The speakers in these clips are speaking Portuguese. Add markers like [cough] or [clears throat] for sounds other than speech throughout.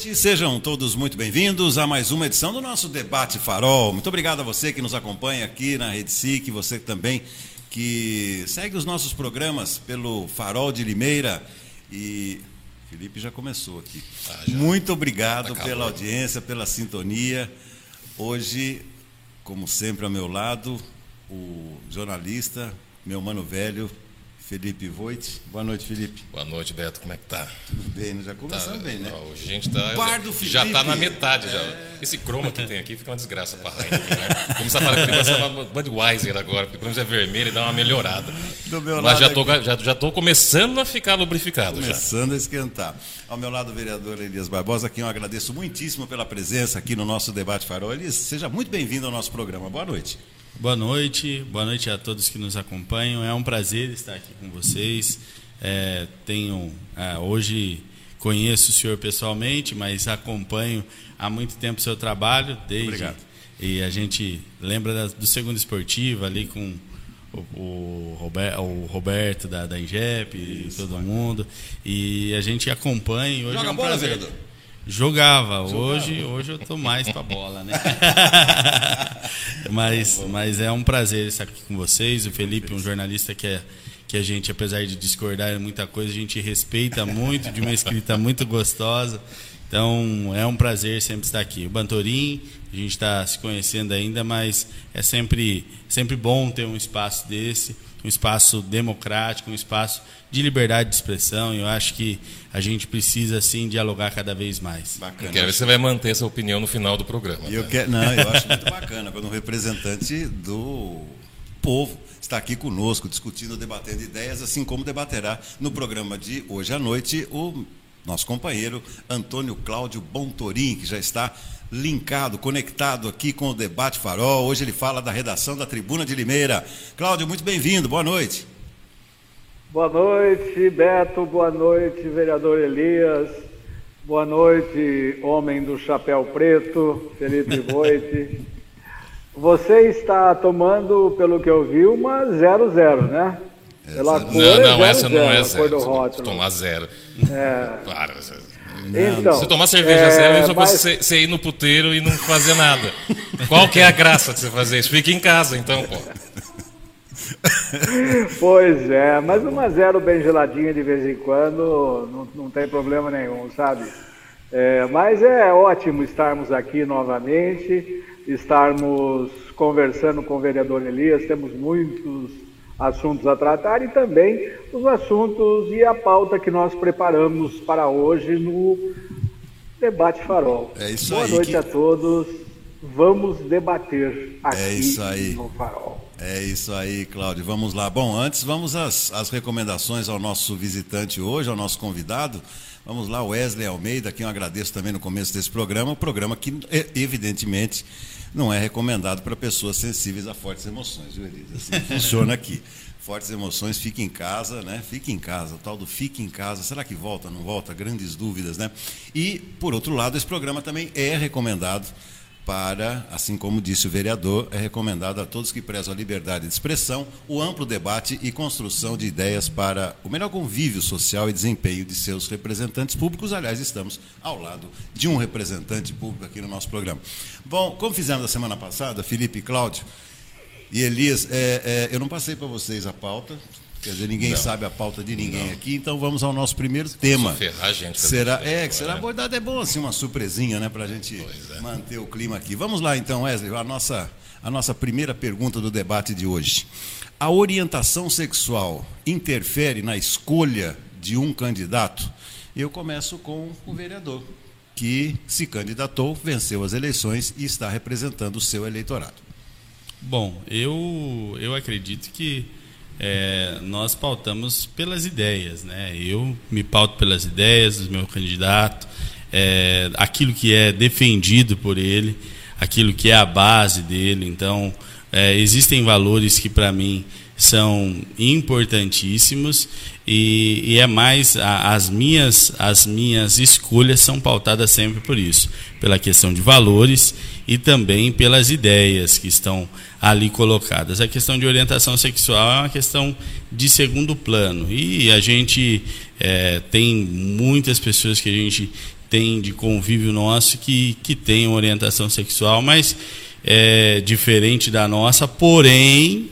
noite, sejam todos muito bem-vindos a mais uma edição do nosso Debate Farol. Muito obrigado a você que nos acompanha aqui na Rede SIC, você também que segue os nossos programas pelo Farol de Limeira. E Felipe já começou aqui. Ah, já. Muito obrigado tá pela audiência, pela sintonia. Hoje, como sempre, ao meu lado, o jornalista, meu mano velho, Felipe Voit. Boa noite, Felipe. Boa noite, Beto. Como é que tá? Tudo bem, né? já começando tá, bem, né? Ó, hoje a gente tá. Já está na metade já. É... Esse croma que tem aqui fica uma desgraça para a né? Começar a falar que ele vai ser uma Budweiser agora, porque pelo menos é vermelho e dá uma melhorada. Do meu Mas já tô, já, já tô começando a ficar lubrificado. Começando já. a esquentar. Ao meu lado, o vereador Elias Barbosa, a quem eu agradeço muitíssimo pela presença aqui no nosso debate Farol. Elias, seja muito bem-vindo ao nosso programa. Boa noite. Boa noite, boa noite a todos que nos acompanham. É um prazer estar aqui com vocês. É, tenho é, hoje conheço o senhor pessoalmente, mas acompanho há muito tempo o seu trabalho, desde Obrigado. e a gente lembra da, do segundo esportivo ali com o, o, Roberto, o Roberto da, da Ingep e todo mundo e a gente acompanha. Hoje Joga é um bola, prazer. vereador. Jogava. Jogava. Hoje, hoje eu tô mais para bola, né? [laughs] mas, mas é um prazer estar aqui com vocês. O Felipe, um jornalista que é que a gente, apesar de discordar em muita coisa, a gente respeita muito, de uma escrita muito gostosa. Então, é um prazer sempre estar aqui. O Bantorim, a gente está se conhecendo ainda, mas é sempre, sempre bom ter um espaço desse um espaço democrático, um espaço de liberdade de expressão. Eu acho que a gente precisa assim dialogar cada vez mais. Bacana. quero ver se você vai manter essa opinião no final do programa. Eu né? quero, não, eu acho [laughs] muito bacana quando um representante do povo está aqui conosco discutindo, debatendo ideias, assim como debaterá no programa de hoje à noite o nosso companheiro Antônio Cláudio Bontorim, que já está linkado, conectado aqui com o Debate Farol. Hoje ele fala da redação da Tribuna de Limeira. Cláudio, muito bem-vindo, boa noite. Boa noite, Beto, boa noite, vereador Elias, boa noite, homem do chapéu preto, Felipe [laughs] Voit. Você está tomando, pelo que eu vi, uma 0-0, né? Pela cor, não, é não, é essa não é zero. Tomar zero. É. Para, então, Se tomar cerveja é, zero, é só mas... você, você ir no puteiro e não fazer nada. Qual que é a graça de você fazer isso? Fica em casa, então, pô. Pois é, mas uma zero bem geladinha de vez em quando não, não tem problema nenhum, sabe? É, mas é ótimo estarmos aqui novamente, estarmos conversando com o vereador Elias, temos muitos assuntos a tratar e também os assuntos e a pauta que nós preparamos para hoje no Debate Farol. É isso Boa aí, noite que... a todos. Vamos debater aqui é isso aí. no Farol. É isso aí, Cláudio. Vamos lá. Bom, antes vamos às, às recomendações ao nosso visitante hoje, ao nosso convidado. Vamos lá, Wesley Almeida, que eu agradeço também no começo desse programa, um programa que, evidentemente, não é recomendado para pessoas sensíveis a fortes emoções, viu, Elisa? Assim funciona aqui. [laughs] Fortes emoções, fique em casa, né? Fique em casa, o tal do fique em casa. Será que volta, não volta? Grandes dúvidas, né? E, por outro lado, esse programa também é recomendado para, assim como disse o vereador, é recomendado a todos que prezam a liberdade de expressão, o amplo debate e construção de ideias para o melhor convívio social e desempenho de seus representantes públicos. Aliás, estamos ao lado de um representante público aqui no nosso programa. Bom, como fizemos a semana passada, Felipe e Cláudio e Elias, é, é, eu não passei para vocês a pauta, Quer dizer, ninguém não. sabe a pauta de ninguém não. aqui, então vamos ao nosso primeiro tema. Ferrar a gente será, é, que será abordado, é bom assim, uma surpresinha, né, para a gente é. manter o clima aqui. Vamos lá então, Wesley, a nossa, a nossa primeira pergunta do debate de hoje. A orientação sexual interfere na escolha de um candidato? Eu começo com o vereador, que se candidatou, venceu as eleições e está representando o seu eleitorado. Bom, eu, eu acredito que é, nós pautamos pelas ideias. Né? Eu me pauto pelas ideias do meu candidato, é, aquilo que é defendido por ele, aquilo que é a base dele. Então, é, existem valores que, para mim, são importantíssimos e, e, é mais a, as minhas as minhas escolhas são pautadas sempre por isso pela questão de valores e também pelas ideias que estão ali colocadas. A questão de orientação sexual é uma questão de segundo plano e a gente é, tem muitas pessoas que a gente tem de convívio nosso que, que tem orientação sexual, mas é diferente da nossa, porém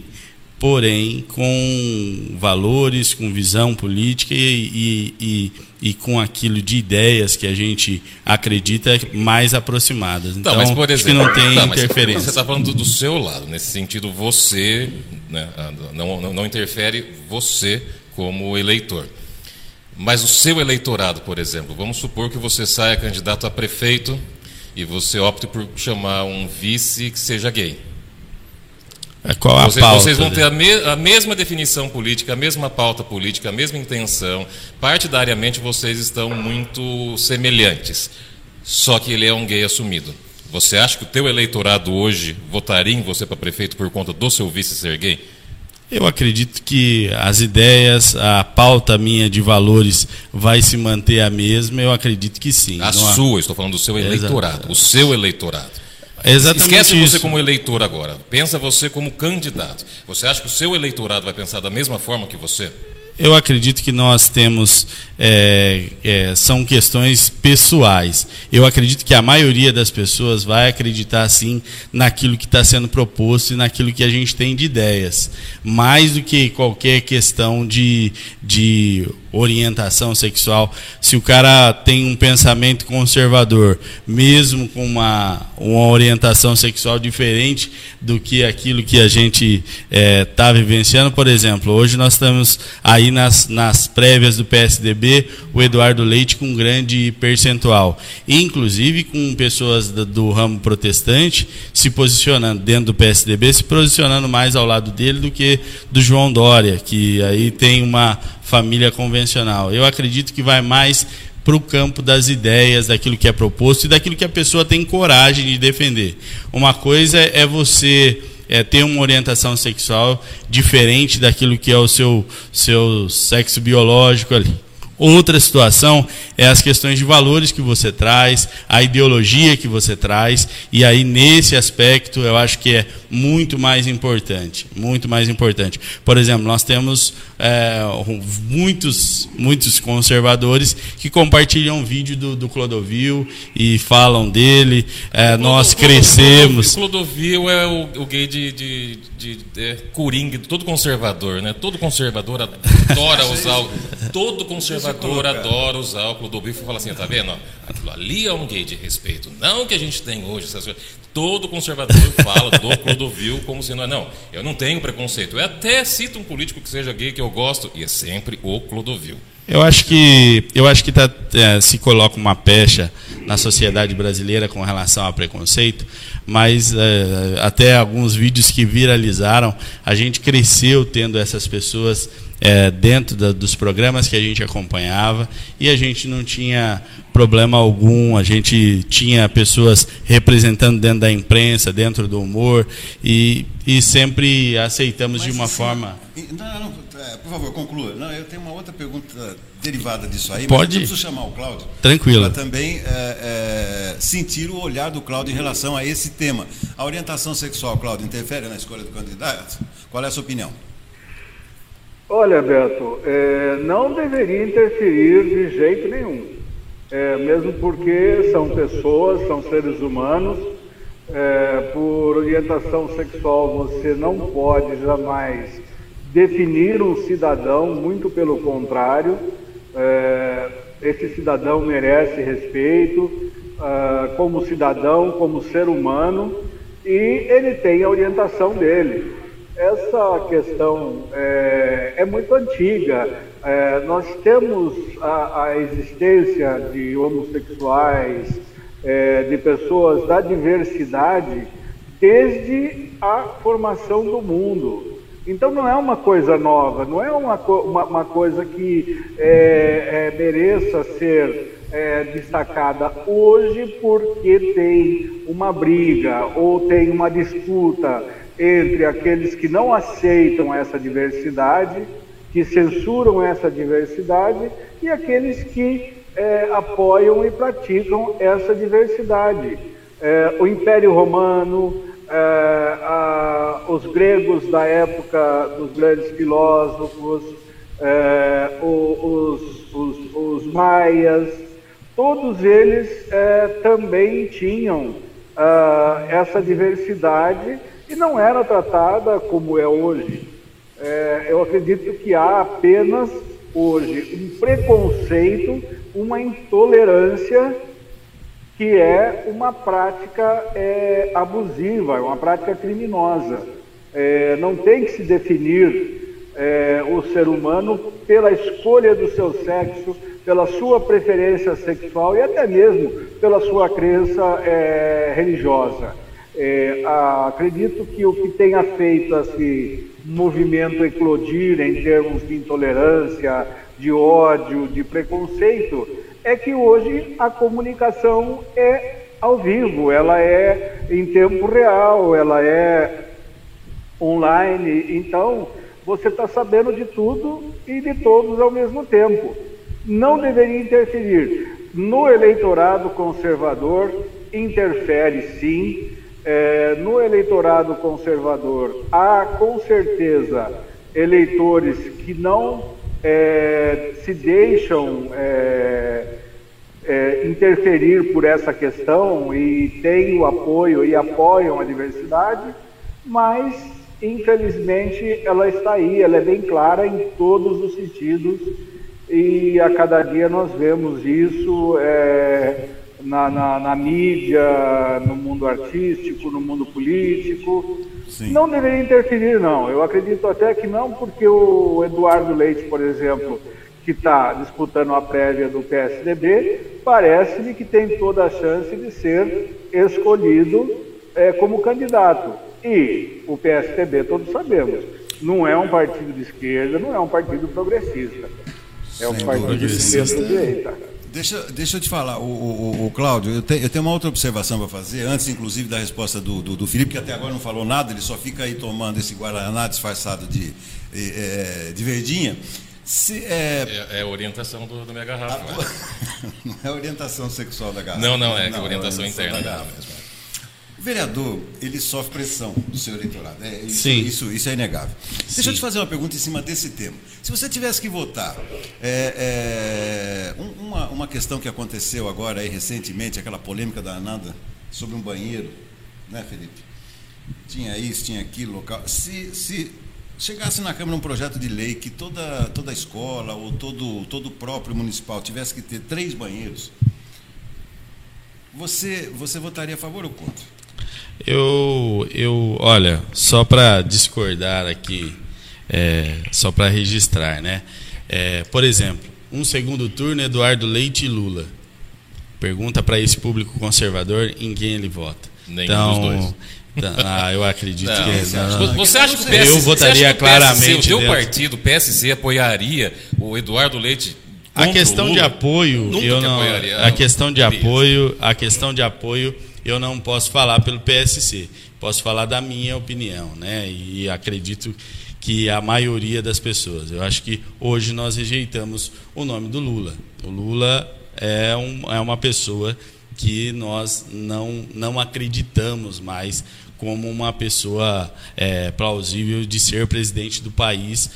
porém com valores, com visão política e, e, e, com aquilo de ideias que a gente acredita mais aproximadas. Então, não, mas por exemplo, não tem interferência. Você está falando do seu lado, nesse sentido, você né, não, não, não interfere você como eleitor. Mas o seu eleitorado, por exemplo, vamos supor que você saia candidato a prefeito e você opte por chamar um vice que seja gay. É, qual a vocês, pauta, vocês vão ter a, me, a, mesma definição política, a mesma pauta política, a mesma intenção. Partidariamente vocês estão muito semelhantes. Só que ele é um gay assumido. Você acha que o teu eleitorado hoje votaria em você para prefeito por conta do seu vice ser gay? Eu acredito que as ideias, a pauta minha de valores vai se manter a mesma. Eu acredito que sim. A sua, há... estou falando do seu eleitorado. Exato. O seu eleitorado. Exatamente Esquece isso. você como eleitor agora. Pensa você como candidato. Você acha que o seu eleitorado vai pensar da mesma forma que você? Eu acredito que nós temos é, é, são questões pessoais. Eu acredito que a maioria das pessoas vai acreditar sim naquilo que está sendo proposto e naquilo que a gente tem de ideias, mais do que qualquer questão de, de orientação sexual. Se o cara tem um pensamento conservador, mesmo com uma, uma orientação sexual diferente do que aquilo que a gente está é, tá vivenciando, por exemplo, hoje nós estamos aí nas, nas prévias do PSDB, o Eduardo Leite com um grande percentual, inclusive com pessoas do, do ramo protestante se posicionando dentro do PSDB, se posicionando mais ao lado dele do que do João Dória, que aí tem uma família convencional. Eu acredito que vai mais para o campo das ideias, daquilo que é proposto e daquilo que a pessoa tem coragem de defender. Uma coisa é você é, ter uma orientação sexual diferente daquilo que é o seu, seu sexo biológico ali. Outra situação é as questões de valores que você traz, a ideologia que você traz, e aí nesse aspecto eu acho que é muito mais importante, muito mais importante. Por exemplo, nós temos é, muitos, muitos conservadores que compartilham vídeo do, do Clodovil e falam dele. É, nós crescemos. O Clodovil é o, o gay de, de, de, de é, coringa, todo conservador, né? Todo conservador adora [laughs] usar, o, todo conservador adora usar o Clodovil e fala assim, tá vendo? Aquilo ali é um gay de respeito, não que a gente tem hoje. Essas coisas. Todo conservador [laughs] fala do Clodovil como se não eu não tenho preconceito. Eu até cito um político que seja gay que eu gosto, e é sempre o Clodovil. Eu acho que eu acho que tá, é, se coloca uma pecha na sociedade brasileira com relação ao preconceito, mas é, até alguns vídeos que viralizaram, a gente cresceu tendo essas pessoas é, dentro da, dos programas que a gente acompanhava e a gente não tinha problema algum, a gente tinha pessoas representando dentro da imprensa, dentro do humor e, e sempre aceitamos Mas, de uma assim, forma. Não, não, é, por favor, conclua. Não, eu tenho uma outra pergunta derivada disso aí, Pode? eu preciso chamar o Cláudio. Tranquilo. Para também é, é, sentir o olhar do Cláudio em relação a esse tema. A orientação sexual, Cláudio, interfere na escolha do candidato? Qual é a sua opinião? Olha, Beto, é, não deveria interferir de jeito nenhum. É, mesmo porque são pessoas, são seres humanos. É, por orientação sexual, você não pode jamais definir um cidadão, muito pelo contrário. É, esse cidadão merece respeito é, como cidadão, como ser humano, e ele tem a orientação dele. Essa questão é, é muito antiga. É, nós temos a, a, existência de homossexuais, é, de pessoas da diversidade, desde a formação do mundo. Então não é uma coisa nova, não é uma, uma, uma coisa que é, é, mereça ser é, destacada hoje porque tem uma briga ou tem uma disputa entre aqueles que não aceitam essa diversidade, que censuram essa diversidade, e aqueles que é, apoiam e praticam essa diversidade. É, o Império Romano, é, a, os gregos da época dos grandes filósofos, é, os, os, os, maias, todos eles é, também tinham uh, essa diversidade e não era tratada como é hoje. É, eu acredito que há apenas hoje um preconceito, uma intolerância que é uma prática é, abusiva, uma prática criminosa. É, não tem que se definir é, o ser humano pela escolha do seu sexo, pela sua preferência sexual e até mesmo pela sua crença é, religiosa. É, acredito que o que tenha feito esse movimento eclodir em termos de intolerância, de ódio, de preconceito, é que hoje a comunicação é ao vivo, ela é em tempo real, ela é online, então você está sabendo de tudo e de todos ao mesmo tempo não deveria interferir. No eleitorado conservador, interfere sim. É, no eleitorado conservador, há com certeza eleitores que não é, se deixam é, é interferir por essa questão e têm o apoio e apoiam a diversidade, mas infelizmente ela está aí, ela é bem clara em todos os sentidos e a cada dia nós vemos isso é, na, na, na, mídia, no mundo artístico, no mundo político. Sim. Não deveria interferir, não. Eu acredito até que não, porque o Eduardo Leite, por exemplo, que está disputando a prévia do PSDB, parece-me que tem toda a chance de ser escolhido é, como candidato. E o PSDB, todos sabemos, não é um partido de esquerda, não é um partido progressista. É o partido de centro-direita. Deixa, deixa eu te falar, o, o, o Cláudio, eu, te, eu, tenho uma outra observação para fazer, antes inclusive da resposta do, do, do, Felipe, que até agora não falou nada, ele só fica aí tomando esse Guaraná disfarçado de, é, de verdinha. Se, é... É, é, orientação do, do minha garrafa. A, [laughs] né? não é orientação sexual da garrafa. Não, não, é, não, é orientação, é interna da garrafa mesmo. O vereador, ele sofre pressão do seu eleitorado. É, isso, Sim. Isso, isso é inegável. Sim. Deixa eu te fazer uma pergunta em cima desse tema. Se você tivesse que votar, é, é, uma, uma questão que aconteceu agora aí recentemente, aquela polêmica danada sobre um banheiro, né, Felipe? Tinha isso, tinha aquilo, local. Se, se chegasse na Câmara um projeto de lei que toda, toda escola ou todo, todo próprio municipal tivesse que ter três banheiros, você, você votaria a favor ou contra? Eu, eu olha, só para discordar aqui, é, só para registrar, né? É, por exemplo, um segundo turno, Eduardo Leite e Lula. Pergunta para esse público conservador em quem ele vota. Nenhum então, dos dois. Então, ah, eu acredito não, que. Não, não, você acha que o PSC, eu votaria claramente. O teu partido, o PSC, apoiaria o Eduardo Leite a questão de apoio, eu não, a questão de apoio, a questão de apoio eu não posso falar pelo PSC, posso falar da minha opinião, né? E acredito que a maioria das pessoas. Eu acho que hoje nós rejeitamos o nome do Lula. O Lula é, um, é uma pessoa que nós não, não acreditamos mais como uma pessoa é, plausível de ser presidente do país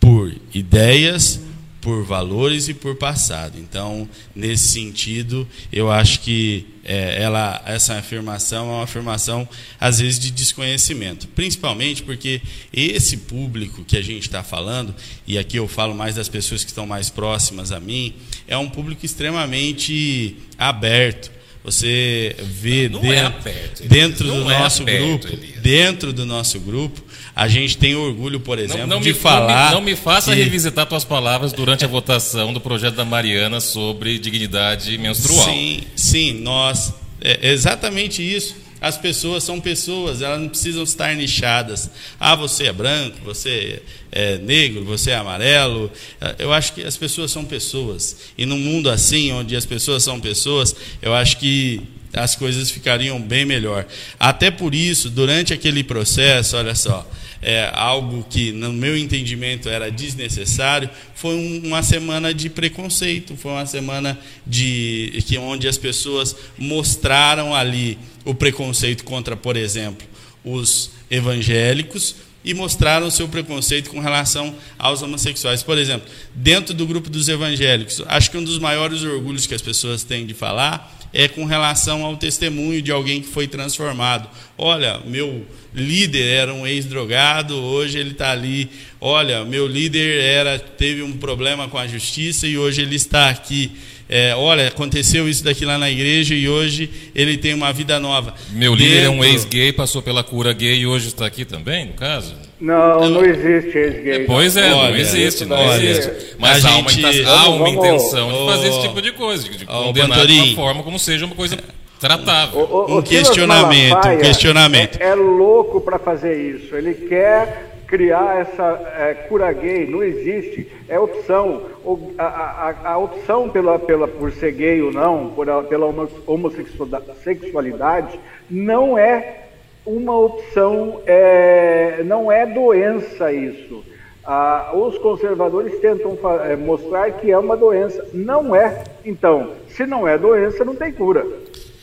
por ideias, por valores e por passado. Então, nesse sentido, eu acho que é, ela, essa afirmação é uma afirmação, às vezes, de desconhecimento. Principalmente porque esse público que a gente está falando, e aqui eu falo mais das pessoas que estão mais próximas a mim, é um público extremamente aberto. Você vê não, não é dentro, é dentro do nosso aberto, grupo, Elias. dentro do nosso grupo, a gente tem orgulho, por exemplo, não, não de me, falar. Não me, não me faça que... revisitar tuas palavras durante a votação do projeto da Mariana sobre dignidade menstrual. Sim, sim, nós. É exatamente isso. As pessoas são pessoas, elas não precisam estar nichadas. Ah, você é branco, você é negro, você é amarelo. Eu acho que as pessoas são pessoas. E num mundo assim, onde as pessoas são pessoas, eu acho que as coisas ficariam bem melhor. Até por isso, durante aquele processo, olha só, é, algo que, no meu entendimento, era desnecessário, foi um, uma semana de preconceito, foi uma semana de que onde as pessoas mostraram ali o preconceito contra, por exemplo, os evangélicos e mostraram o seu preconceito com relação aos homossexuais. Por exemplo, dentro do grupo dos evangélicos, acho que um dos maiores orgulhos que as pessoas têm de falar é com relação ao testemunho de alguém que foi transformado. Olha, meu líder era um ex-drogado, hoje ele está ali. Olha, meu líder era teve um problema com a justiça e hoje ele está aqui. É, olha, aconteceu isso daqui lá na igreja e hoje ele tem uma vida nova. Meu líder Dentro... é um ex-gay, passou pela cura gay e hoje está aqui também, no caso? Não, não existe ex-gay. Pois é, olha, não existe, não olha, existe. Mas há, gente... uma, há uma intenção de fazer esse tipo de coisa, de condenar de uma forma como seja uma coisa tratável. O, o, um questionamento, um questionamento. É, é louco para fazer isso. Ele quer criar essa é, cura gay, não existe, é opção. O, a, a, a, opção pela, pela, por ser gay ou não, por, pela homossexualidade, não é uma opção, é, não é doença isso. Ah, os conservadores tentam é, mostrar que é uma doença. Não é. Então, se não é doença, não tem cura.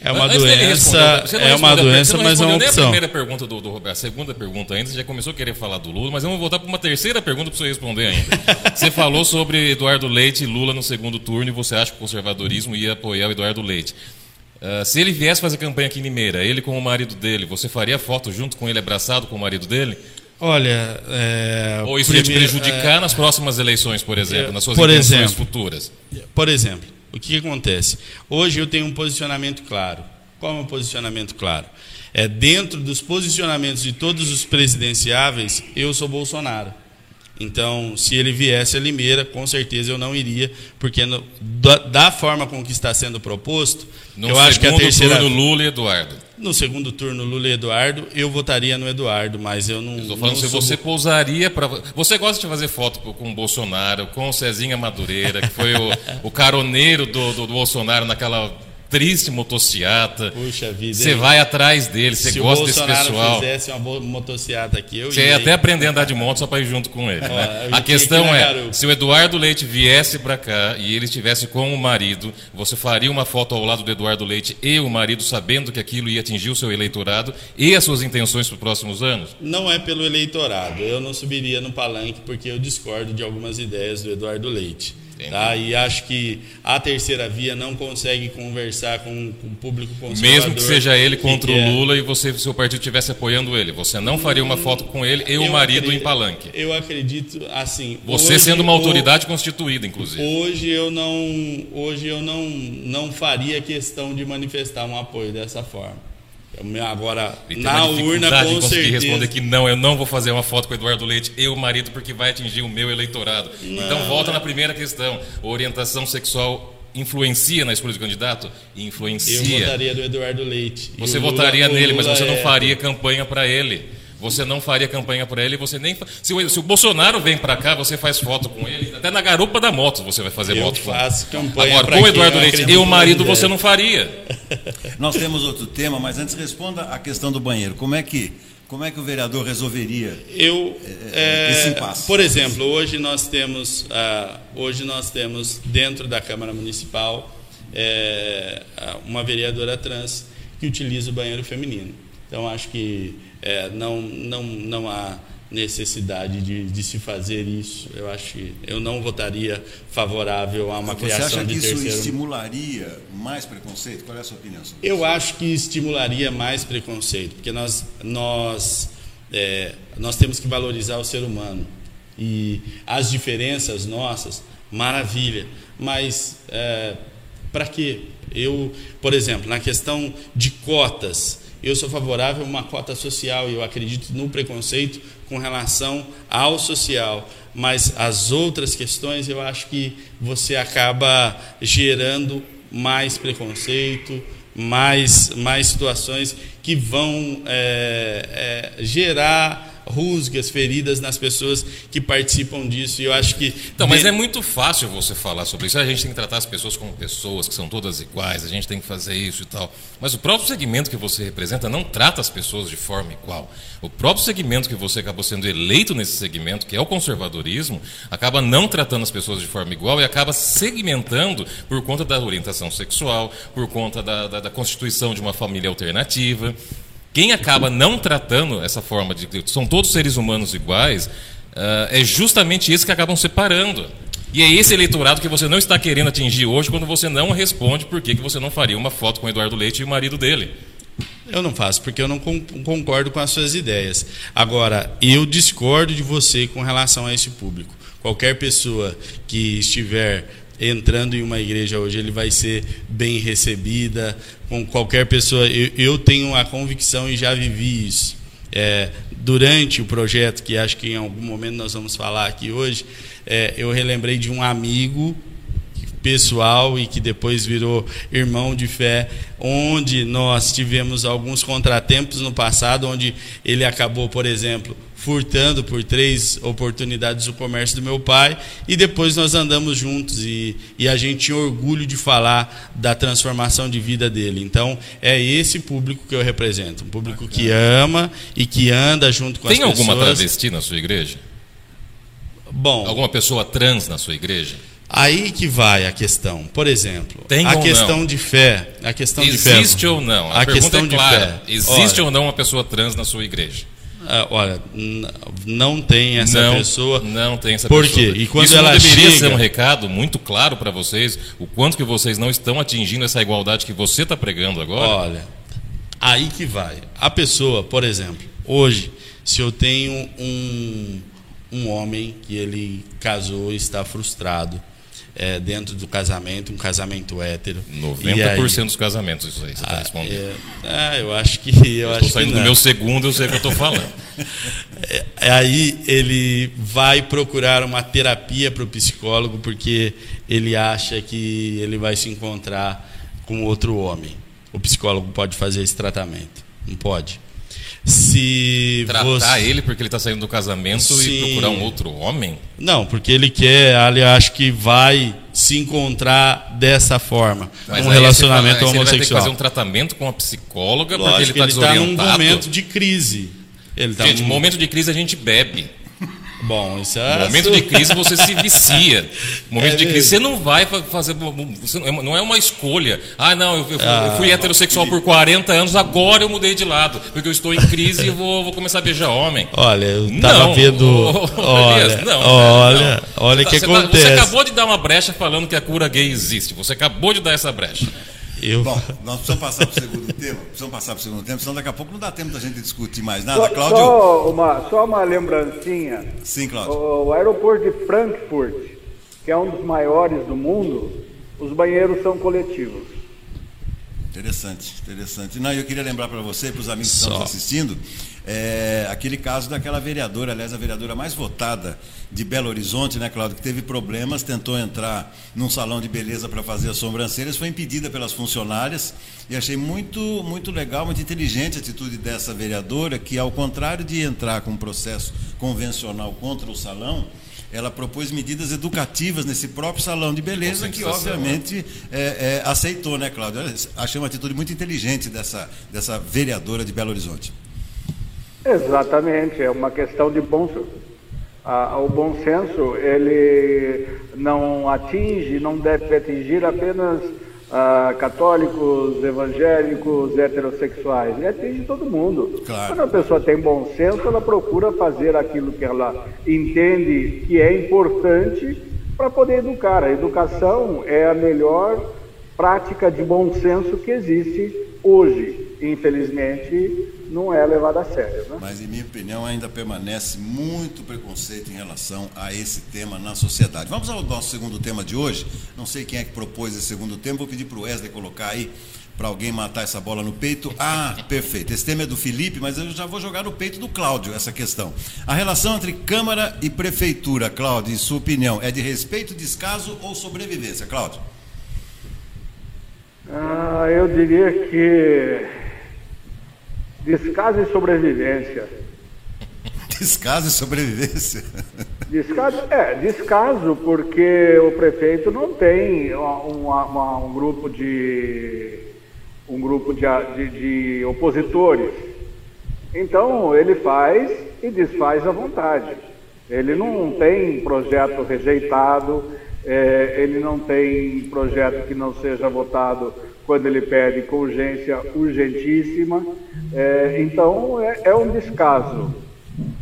É uma doença, é uma doença, mas é uma opção. a primeira pergunta do, do Roberto, a segunda pergunta ainda, você já começou a querer falar do Lula, mas vamos voltar para uma terceira pergunta para você responder ainda. [laughs] você falou sobre Eduardo Leite e Lula no segundo turno e você acha que o conservadorismo ia apoiar o Eduardo Leite. Uh, se ele viesse fazer campanha aqui em Limeira, ele com o marido dele, você faria foto junto com ele abraçado com o marido dele? Olha, é, ou isso primeiro, ia te prejudicar é, nas próximas eleições, por exemplo, nas suas eleições futuras? Por exemplo, o que, que acontece? Hoje eu tenho um posicionamento claro. Qual é o meu posicionamento claro? É dentro dos posicionamentos de todos os presidenciáveis, eu sou Bolsonaro. Então, se ele viesse a Limeira, com certeza eu não iria, porque no, da, da, forma com que está sendo proposto, no eu acho que a terceira turno Lula e Eduardo. No segundo turno Lula e Eduardo, eu votaria no Eduardo, mas eu não. Estou falando não se sou... você pousaria para. Você gosta de fazer foto com o Bolsonaro, com o Cezinha Madureira, que foi o, o caroneiro do, do, do Bolsonaro naquela triste motociata. Puxa vida. Você vai atrás dele, você gosta desse pessoal. Se fizesse uma motociata aqui, eu Você ia até aprender a andar de moto só para ir junto com ele. né? A questão é, se o Eduardo Leite viesse para cá e ele estivesse com o marido, você faria uma foto ao lado do Eduardo Leite e o marido sabendo que aquilo ia atingir o seu eleitorado e as suas intenções para os próximos anos? Não é pelo eleitorado. Eu não subiria no palanque porque eu discordo de algumas ideias do Eduardo Leite. Tá? E acho que a terceira via não consegue conversar com, com o público conservador. Mesmo que seja ele contra o Lula e você, seu partido estivesse apoiando ele, você não faria uma foto com ele e o marido acredito, em palanque? Eu acredito assim. Você hoje, sendo uma autoridade constituída, inclusive. Hoje eu não, hoje eu não, não faria questão de manifestar um apoio dessa forma. Agora, na urna, com certeza. responder que não, eu não vou fazer uma foto com o Eduardo Leite e o marido porque vai atingir o meu eleitorado. Não, então, volta na primeira questão. Orientação sexual influencia na escolha de candidato? Influencia. Eu votaria do Eduardo Leite. Você votaria Lula, nele, mas você não é... faria campanha para ele. Você não faria campanha para ele, você nem. Se o, se o Bolsonaro vem para cá, você faz foto com ele. Até na garupa da moto você vai fazer eu moto com ele. faço campanha. Agora, com o Eduardo Leite e o marido, você não faria. [laughs] Nós temos outro tema, mas antes responda a questão do banheiro. Como é que. Como é que o vereador resolveria eu, é, esse impasse? Por exemplo, hoje nós temos, uh, hoje nós temos dentro da Câmara Municipal é, uma vereadora trans que utiliza o banheiro feminino. Então acho que é, não, não, não há necessidade de, de, se fazer isso. Eu acho que eu não votaria favorável a uma Você criação acha de que terceiro. isso estimularia mais preconceito? Qual é a sua opinião sobre Eu isso? acho que estimularia mais preconceito, porque nós nós é, nós temos que valorizar o ser humano e as diferenças nossas, maravilha. Mas é, para quê? Eu, por exemplo, na questão de cotas, eu sou favorável a uma cota social e eu acredito no preconceito com relação ao social, mas as outras questões eu acho que você acaba gerando mais preconceito, mais, mais situações que vão é, é, gerar rusgas, feridas nas pessoas que participam disso. E eu acho que. Então, mas é muito fácil você falar sobre isso. A gente tem que tratar as pessoas como pessoas, que são todas iguais, a gente tem que fazer isso e tal. Mas o próprio segmento que você representa não trata as pessoas de forma igual. O próprio segmento que você acabou sendo eleito nesse segmento, que é o conservadorismo, acaba não tratando as pessoas de forma igual e acaba segmentando por conta da orientação sexual, por conta da, da, da constituição de uma família alternativa. Quem acaba não tratando essa forma de que são todos seres humanos iguais, uh, é justamente isso que acabam separando. E é esse eleitorado que você não está querendo atingir hoje quando você não responde por que você não faria uma foto com o Eduardo Leite e o marido dele. Eu não faço, porque eu não concordo com as suas ideias. Agora, eu discordo de você com relação a esse público. Qualquer pessoa que estiver entrando em uma igreja hoje, ele vai ser bem recebida. Com qualquer pessoa, eu, eu tenho a convicção e já vivi isso. É, durante o projeto, que acho que em algum momento nós vamos falar aqui hoje, é, eu relembrei de um amigo pessoal e que depois virou irmão de fé, onde nós tivemos alguns contratempos no passado, onde ele acabou, por exemplo, furtando por três oportunidades o comércio do meu pai, e depois nós andamos juntos e, e a gente tinha orgulho de falar da transformação de vida dele. Então, é esse público que eu represento, um público que ama e que anda junto com Tem as pessoas. Tem alguma travesti na sua igreja? Bom, alguma pessoa trans na sua igreja? Aí que vai a questão. Por exemplo, Tem a questão não? de fé, a questão existe de fé. Existe ou não? A, a questão é clara. De fé. Existe olha, ou não uma pessoa trans na sua igreja? Uh, olha, não tem essa não, pessoa. Não tem essa Por pessoa. Por quê? E quando Isso ela não deveria chega... ser um recado muito claro para vocês, o quanto que vocês não estão atingindo essa igualdade que você está pregando agora? Olha, aí que vai. A pessoa, por exemplo, hoje, se eu tenho um, um homem que ele casou e está frustrado, é, dentro do casamento, um casamento hétero. 90% aí, dos casamentos, isso aí você está ah, respondendo. É, ah, eu acho que. Eu, eu estou saindo do meu segundo, eu sei o que eu estou falando. [laughs] é, aí ele vai procurar uma terapia para o psicólogo, porque ele acha que ele vai se encontrar com outro homem. O psicólogo pode fazer esse tratamento. Não pode se tratar você... ele porque ele está saindo do casamento Sim. e procurar um outro homem? Não, porque ele quer, ele acha que vai se encontrar dessa forma, Mas um relacionamento fala, homossexual. Ele vai ter que fazer um tratamento com a psicóloga Lógico, porque ele está desorientado. Ele está num momento de crise. Ele tá gente, num... momento de crise a gente bebe. Bom, isso é. No momento de crise você se vicia. No [laughs] momento é de crise você não vai fazer. não é uma escolha. Ah, não, eu, eu, ah, fui heterossexual por 40 anos, agora eu mudei de lado. Porque eu estou em crise e vou, vou começar a beijar homem. Olha, eu tava [laughs] não, vendo. olha, não, olha, não. olha o que você acontece. Tá, você acabou de dar uma brecha falando que a cura gay existe. Você acabou de dar essa brecha. Eu... Bom, nós precisamos passar para o segundo tema, precisamos passar para o segundo tema, senão daqui a pouco não dá tempo da gente discutir mais nada. Só, Cláudio? Só uma, só uma lembrancinha. Sim, Cláudio. O, o aeroporto de Frankfurt, que é um dos maiores do mundo, os banheiros são coletivos. Interessante, interessante. Não, eu queria lembrar para você, para os amigos que estão assistindo, é, aquele caso daquela vereadora, aliás, a vereadora mais votada de Belo Horizonte, né, Cláudio, que teve problemas, tentou entrar num salão de beleza para fazer as sobrancelhas, foi impedida pelas funcionárias e achei muito, muito legal, muito inteligente a atitude dessa vereadora, que ao contrário de entrar com um processo convencional contra o salão, ela propôs medidas educativas nesse próprio salão de beleza, que obviamente é, é, aceitou, né, Cláudio? Achei uma atitude muito inteligente dessa, dessa vereadora de Belo Horizonte. Exatamente, é uma questão de bom ah, o bom senso ele não atinge, não deve atingir apenas ah, católicos, evangélicos, heterossexuais, ele atinge todo mundo. Claro. Quando a pessoa tem bom senso, ela procura fazer aquilo que ela entende que é importante para poder educar. A educação é a melhor prática de bom senso que existe hoje. Infelizmente, não é levado a sério. Né? Mas, em minha opinião, ainda permanece muito preconceito em relação a esse tema na sociedade. Vamos ao nosso segundo tema de hoje. Não sei quem é que propôs esse segundo tema, vou pedir para o Wesley colocar aí para alguém matar essa bola no peito. Ah, perfeito. Esse tema é do Felipe, mas eu já vou jogar no peito do Cláudio essa questão. A relação entre Câmara e Prefeitura, Cláudio, em sua opinião, é de respeito, descaso ou sobrevivência, Cláudio? Ah, eu diria que Descaso e sobrevivência. Descaso e sobrevivência? Descaso, é, descaso porque o prefeito não tem uma, uma, um grupo de um grupo de, de, de opositores. Então ele faz e desfaz à vontade. Ele não tem projeto rejeitado, é, ele não tem projeto que não seja votado quando ele pede com urgência urgentíssima. É, então, é, é, um descaso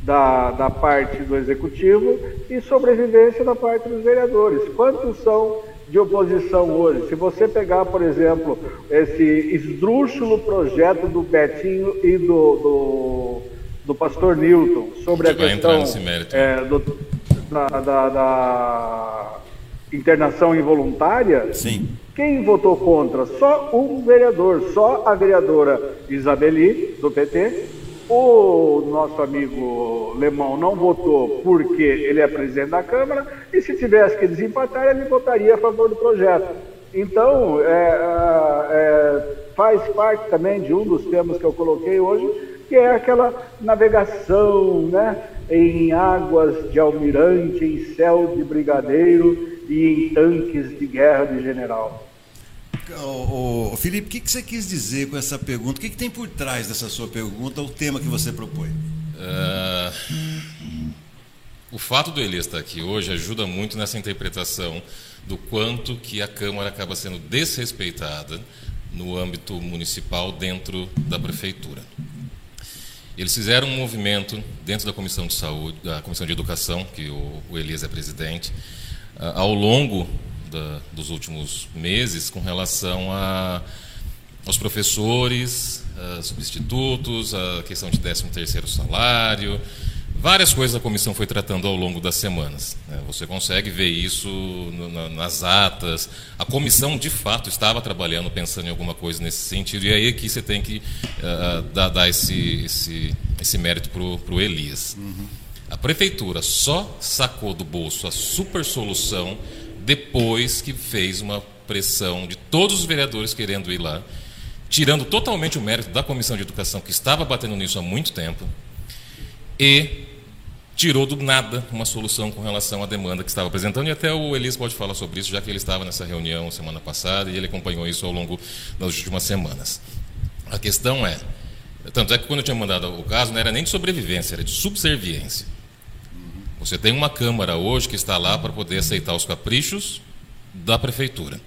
da, da parte do executivo e sobrevivência da parte dos vereadores. Quantos são de oposição hoje? Se você pegar, por exemplo, esse esdrúxulo projeto do Betinho e do, do, do pastor Newton sobre a, questão é, do, da, da, da internação involuntária, Sim. Quem votou contra? Só um vereador, só a vereadora Isabeli, do PT. O nosso amigo Lemão não votou porque ele é presidente da Câmara, e se tivesse que desempatar, ele votaria a favor do projeto. Então, é, é, é faz parte também de um dos temas que eu coloquei hoje, que é aquela navegação né, em águas de almirante, em céu de brigadeiro, e em tanques de guerra de general. O, Felipe, o que, que, você quis dizer com essa pergunta? O que, que, tem por trás dessa sua pergunta, o tema que você propõe? Uh, o fato do Elias estar aqui hoje ajuda muito nessa interpretação do quanto que a Câmara acaba sendo desrespeitada no âmbito municipal dentro da prefeitura. Eles fizeram um movimento dentro da Comissão de Saúde, da Comissão de Educação, que o, o Elias é presidente, ao longo da, dos últimos meses com relação a, aos professores, substitutos, a questão de 13 terceiro salário, várias coisas a comissão foi tratando ao longo das semanas. Né? Você consegue ver isso nas atas. A comissão, de fato, estava trabalhando, pensando em alguma coisa nesse sentido, e aí aqui você tem que uh, dar, dar, esse, esse, esse mérito para o Elias. Uhum. A prefeitura só sacou do bolso a super solução depois que fez uma pressão de todos os vereadores querendo ir lá, tirando totalmente o mérito da comissão de educação que estava batendo nisso há muito tempo e tirou do nada uma solução com relação à demanda que estava apresentando e até o Elias pode falar sobre isso, já que ele estava nessa reunião semana passada e ele acompanhou isso ao longo das últimas semanas. A questão é, tanto é que quando eu tinha mandado o caso não era nem de sobrevivência, era de subserviência. Você tem uma Câmara hoje que está lá para poder aceitar os caprichos da Prefeitura.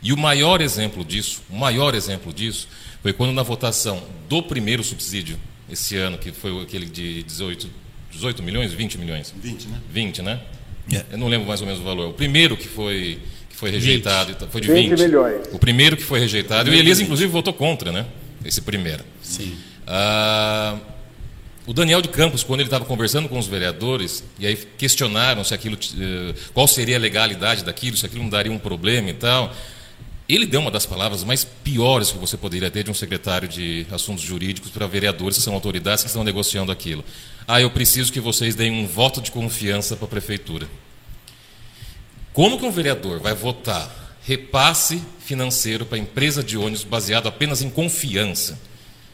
E o maior exemplo disso, o maior exemplo disso, foi quando na votação do primeiro subsídio, esse ano, que foi aquele de 18, 18 milhões, 20 milhões? 20, né? 20, né? Yeah. É. Eu não lembro mais ou menos o valor. O primeiro que foi, que foi rejeitado 20. foi de 20. 20 milhões. O primeiro que foi rejeitado, e o Elias, inclusive, votou contra, né? Esse primeiro. Sim. Ah, o Daniel de Campos, quando ele estava conversando com os vereadores, e aí questionaram se aquilo, eh, qual seria a legalidade daquilo, se aquilo não daria um problema e tal, ele deu uma das palavras mais piores que você poderia ter de um secretário de assuntos jurídicos para vereadores que são autoridades que estão negociando aquilo. Ah, eu preciso que vocês deem um voto de confiança para a prefeitura. Como que um vereador vai votar repasse financeiro para a empresa de ônibus baseado apenas em confiança?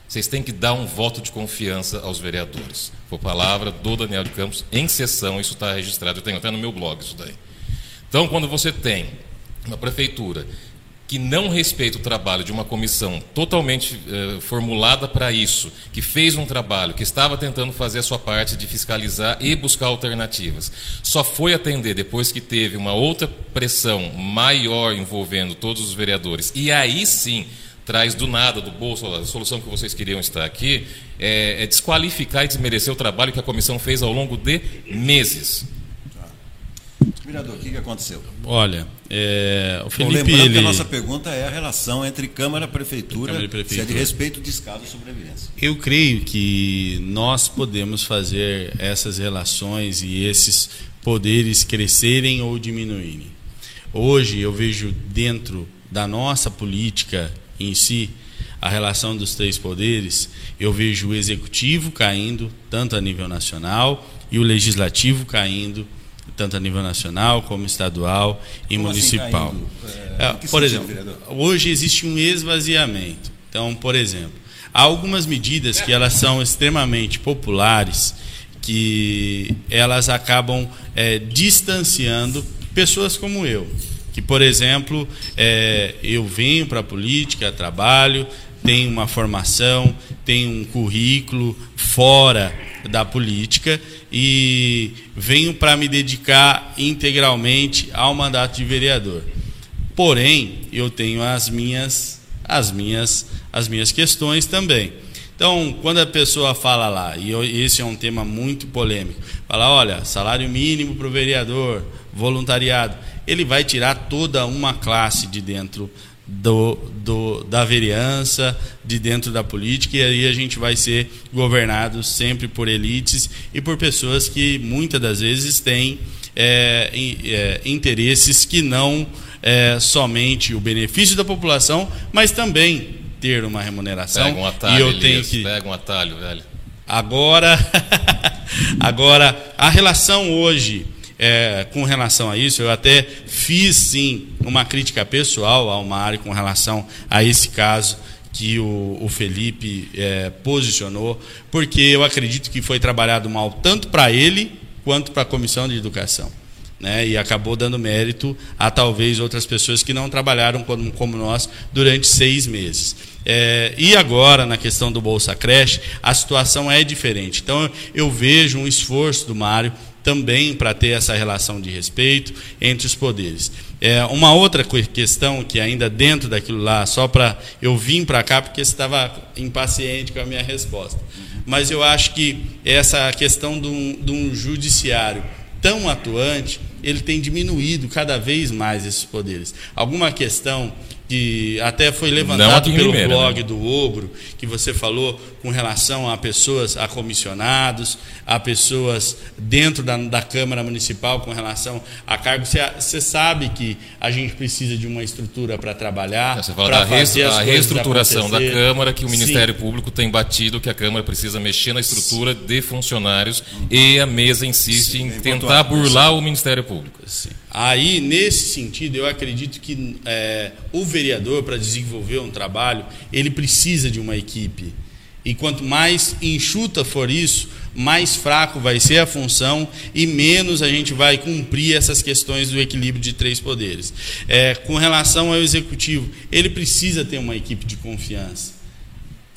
Vocês têm que dar um voto de confiança aos vereadores. Foi palavra do Daniel de Campos em sessão, isso está registrado, eu tenho até no meu blog isso daí. Então, quando você tem uma prefeitura que não respeita o trabalho de uma comissão totalmente eh, formulada para isso, que fez um trabalho, que estava tentando fazer a sua parte de fiscalizar e buscar alternativas, só foi atender depois que teve uma outra pressão maior envolvendo todos os vereadores, e aí sim traz do nada, do bolso, a solução que vocês queriam estar aqui, é, é desqualificar e desmerecer o trabalho que a comissão fez ao longo de meses. Vereador, o que, que aconteceu? Olha, é, o Felipe. Bom, lembrando ele... que a nossa pergunta é a relação entre Câmara e Prefeitura, Câmara e Prefeitura. se é de respeito, e sobrevivência. Eu creio que nós podemos fazer essas relações e esses poderes crescerem ou diminuírem. Hoje eu vejo dentro da nossa política em si, a relação dos três poderes, eu vejo o executivo caindo, tanto a nível nacional, e o legislativo caindo, tanto a nível nacional como estadual e como assim municipal. Assim é, por exemplo, hoje existe um esvaziamento. Então, por exemplo, há algumas medidas que elas são extremamente populares, que elas acabam é, distanciando pessoas como eu que, por exemplo, é, eu venho para a política, trabalho, tenho uma formação, tenho um currículo fora da política e venho para me dedicar integralmente ao mandato de vereador. Porém, eu tenho as minhas as minhas, as minhas questões também. Então, quando a pessoa fala lá, e esse é um tema muito polêmico, fala, olha, salário mínimo para o vereador, voluntariado, ele vai tirar toda uma classe de dentro do, do, da vereança, de dentro da política, e aí a gente vai ser governado sempre por elites e por pessoas que muitas das vezes têm é, é, interesses que não é, somente o benefício da população, mas também ter uma remuneração. Pega um atalho, e eu tenho que pega um atalho, velho. Agora, [laughs] agora a relação hoje é, com relação a isso, eu até fiz sim uma crítica pessoal ao Mário com relação a esse caso que o, o Felipe é, posicionou, porque eu acredito que foi trabalhado mal tanto para ele quanto para a comissão de educação né, e acabou dando mérito a talvez outras pessoas que não trabalharam como, como nós durante seis meses. É, e agora, na questão do Bolsa Creche, a situação é diferente. Então, eu vejo um esforço do Mário também para ter essa relação de respeito entre os poderes. É, uma outra questão que ainda dentro daquilo lá, só para eu vim para cá porque estava impaciente com a minha resposta, mas eu acho que essa questão de um, de um judiciário tão atuante, ele tem diminuído cada vez mais esses poderes. Alguma questão que até foi levantado pelo Limeira, blog né? do Ogro, que você falou com relação a pessoas, a comissionados, a pessoas dentro da, da Câmara Municipal com relação a cargos. Você, você, sabe que a gente precisa de uma estrutura para trabalhar. Você fala da fazer a reestruturação da Câmara, que o Ministério Sim. Público tem batido que a Câmara precisa mexer na estrutura Sim. de funcionários e a mesa insiste Sim, em tentar burlar o Ministério Público. Sim. Aí, nesse sentido, eu acredito que é, o vereador, para desenvolver um trabalho, ele precisa de uma equipe. E quanto mais enxuta for isso, mais fraco vai ser a função e menos a gente vai cumprir essas questões do equilíbrio de três poderes. É, com relação ao executivo, ele precisa ter uma equipe de confiança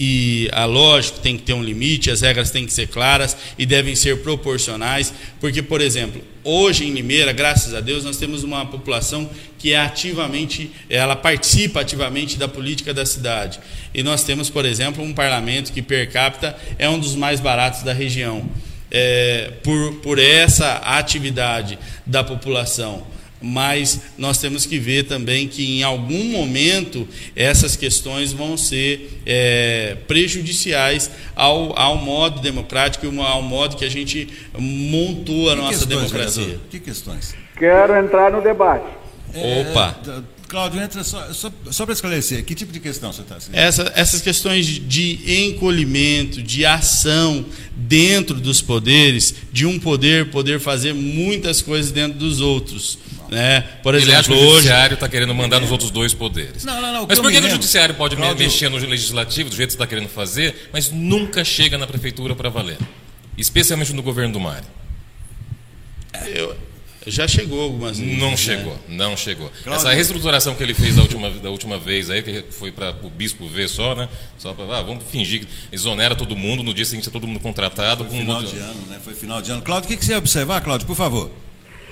e a lógico tem que ter um limite, as regras têm que ser claras e devem ser proporcionais, porque por exemplo, hoje em Limeira, graças a Deus, nós temos uma população que é ativamente, ela participa ativamente da política da cidade. E nós temos, por exemplo, um parlamento que per capita é um dos mais baratos da região. É, por, por essa atividade da população mas nós temos que ver também que em algum momento essas questões vão ser é, prejudiciais ao, ao modo democrático e ao modo que a gente montou a que nossa questões, democracia. Vereador? Que questões? Quero entrar no debate. É, Opa! Cláudio, entra só, só, só para esclarecer, que tipo de questão você está assim? Essa, essas questões de encolhimento, de ação dentro dos poderes, de um poder poder fazer muitas coisas dentro dos outros. Né? Por exemplo, Ele acha que o judiciário está querendo mandar nos outros dois poderes. Não, não, não, mas por que, que o judiciário pode Cláudio... mexer no legislativo do jeito que está querendo fazer, mas nunca chega na prefeitura para valer? Especialmente no governo do Mário. Eu, já chegou algumas vezes. Não né? chegou, não chegou. Essa reestruturação que ele fez da última, da última vez aí, que foi para o bispo ver só, né? Só para, ah, vamos fingir que exonera todo mundo, no dia seguinte é todo mundo contratado. Foi final de ano, né? Foi final de ano. Cláudio, o que, que você ia observar, Cláudio, por favor?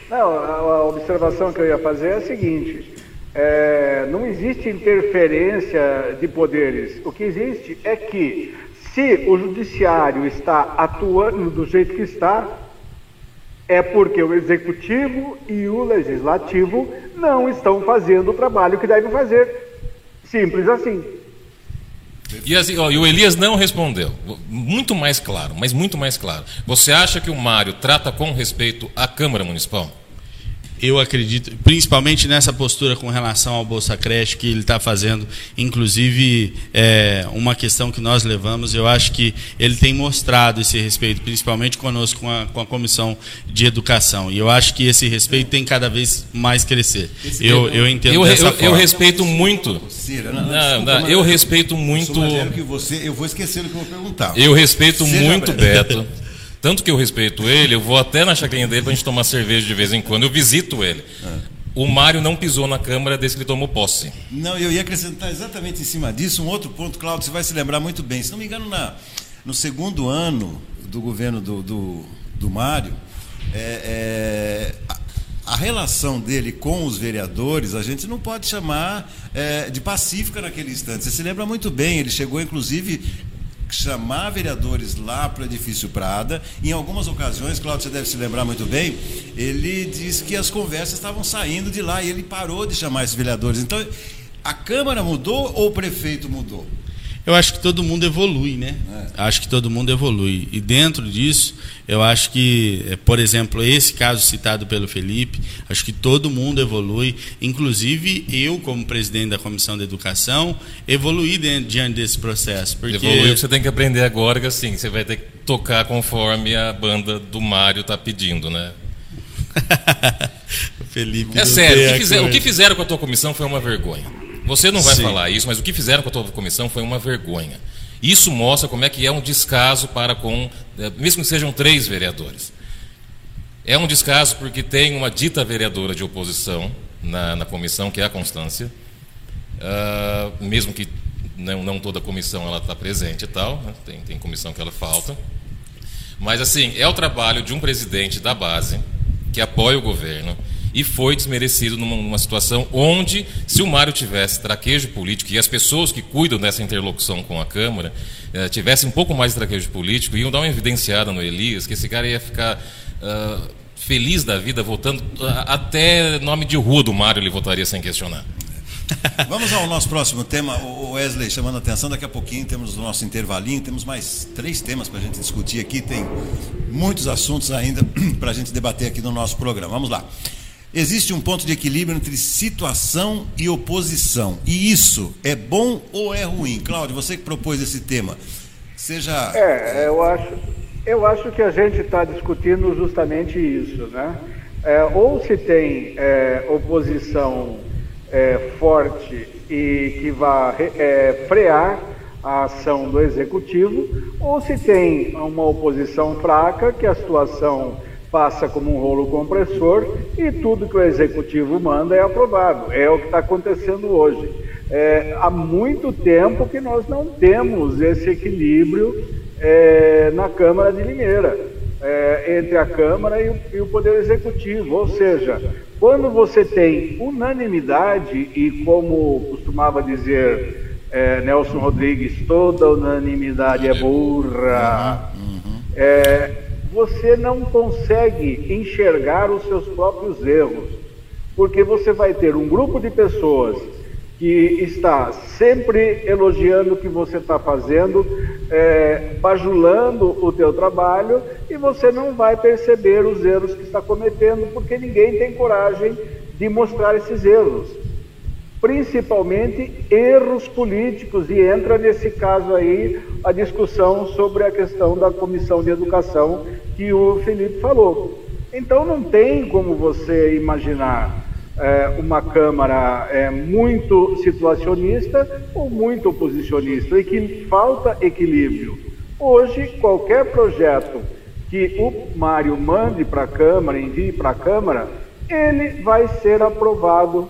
Não, a observação que eu ia fazer é a seguinte: é, não existe interferência de poderes. O que existe é que, se o judiciário está atuando do jeito que está, é porque o executivo e o legislativo não estão fazendo o trabalho que devem fazer. Simples assim. E, assim, ó, e, o Elias não respondeu. Muito mais claro, mas muito mais claro. Você acha que o Mário trata com respeito à Câmara Municipal? Eu acredito, principalmente nessa postura com relação ao Bolsa Creche que ele está fazendo, inclusive é, uma questão que nós levamos, eu acho que ele tem mostrado esse respeito, principalmente conosco, com a, com a Comissão de Educação. E eu acho que esse respeito tem cada vez mais crescer. Eu, eu entendo eu, dessa eu, forma. Eu respeito muito. Não, não, eu respeito muito. Que você, eu vou esquecer o que eu vou perguntar. Eu respeito muito, Beto. [laughs] Tanto que eu respeito ele, eu vou até na chacrinha dele para a gente tomar cerveja de vez em quando, eu visito ele. É. O Mário não pisou na Câmara desde que ele tomou posse. Não, eu ia acrescentar exatamente em cima disso um outro ponto, Cláudio, você vai se lembrar muito bem. Se não me engano, na, no segundo ano do governo do, do, do Mário, é, é, a relação dele com os vereadores, a gente não pode chamar é, de pacífica naquele instante. Você se lembra muito bem, ele chegou inclusive chamar vereadores lá para o edifício Prada. Em algumas ocasiões, Cláudio, você deve se lembrar muito bem, ele disse que as conversas estavam saindo de lá e ele parou de chamar esses vereadores. Então, a Câmara mudou ou o prefeito mudou? Eu acho que todo mundo evolui, né? É. Acho que todo mundo evolui. E dentro disso, eu acho que, é, por exemplo, esse caso citado pelo Felipe, acho que todo mundo evolui. Inclusive, eu, como presidente da Comissão de Educação, evoluí dentro, diante desse processo. Porque... Evoluiu, você tem que aprender agora que assim, você vai ter que tocar conforme a banda do Mário está pedindo, né? [laughs] Felipe. É sério, o que, fizer, o que fizeram com a tua comissão foi uma vergonha. Você não vai Sim. falar isso, mas o que fizeram com a tua comissão foi uma vergonha. Isso mostra como é que é um descaso para com, é, mesmo que sejam três vereadores. É um descaso porque tem uma dita vereadora de oposição na, na comissão, que é a Constância, uh, mesmo que não, não, toda a comissão ela está presente e tal, né? tem, tem comissão que ela falta. Mas assim, é o trabalho de um presidente da base que apoia o governo, e foi desmerecido numa, numa, situação onde, se o Mário tivesse traquejo político e as pessoas que cuidam dessa interlocução com a Câmara eh, tivessem um pouco mais de traquejo político, iam dar uma evidenciada no Elias, que esse cara ia ficar uh, feliz da vida, votando uh, até nome de rua do Mário ele votaria sem questionar. [laughs] Vamos ao nosso próximo tema, o Wesley chamando a atenção. Daqui a pouquinho temos o nosso intervalinho, temos mais três temas para a gente discutir aqui. Tem muitos assuntos ainda [clears throat] para a gente debater aqui no nosso programa. Vamos lá. Existe um ponto de equilíbrio entre situação e oposição. E isso é bom ou é ruim? Cláudio, você que propôs esse tema. Seja. É, eu acho, eu acho que a gente está discutindo justamente isso, né? É, ou se tem é, oposição é, forte e que vá é, frear a ação do executivo, ou se tem uma oposição fraca que a situação passa como um rolo compressor e tudo que o executivo manda é aprovado. É o que está acontecendo hoje. É, há muito tempo que nós não temos esse equilíbrio é, na Câmara de Limeira, é, entre a Câmara e o, e o Poder Executivo. Ou seja, quando você tem unanimidade, e como costumava dizer é, Nelson Rodrigues, toda unanimidade é burra. Uhum. É, você não consegue enxergar os seus próprios erros, porque você vai ter um grupo de pessoas que está sempre elogiando o que você está fazendo, é, bajulando o teu trabalho, e você não vai perceber os erros que está cometendo, porque ninguém tem coragem de mostrar esses erros principalmente erros políticos, e entra nesse caso aí a discussão sobre a questão da comissão de educação que o Felipe falou. Então não tem como você imaginar é, uma Câmara é, muito situacionista ou muito oposicionista, e que falta equilíbrio. Hoje, qualquer projeto que o Mário mande para a Câmara, envie para a Câmara, ele vai ser aprovado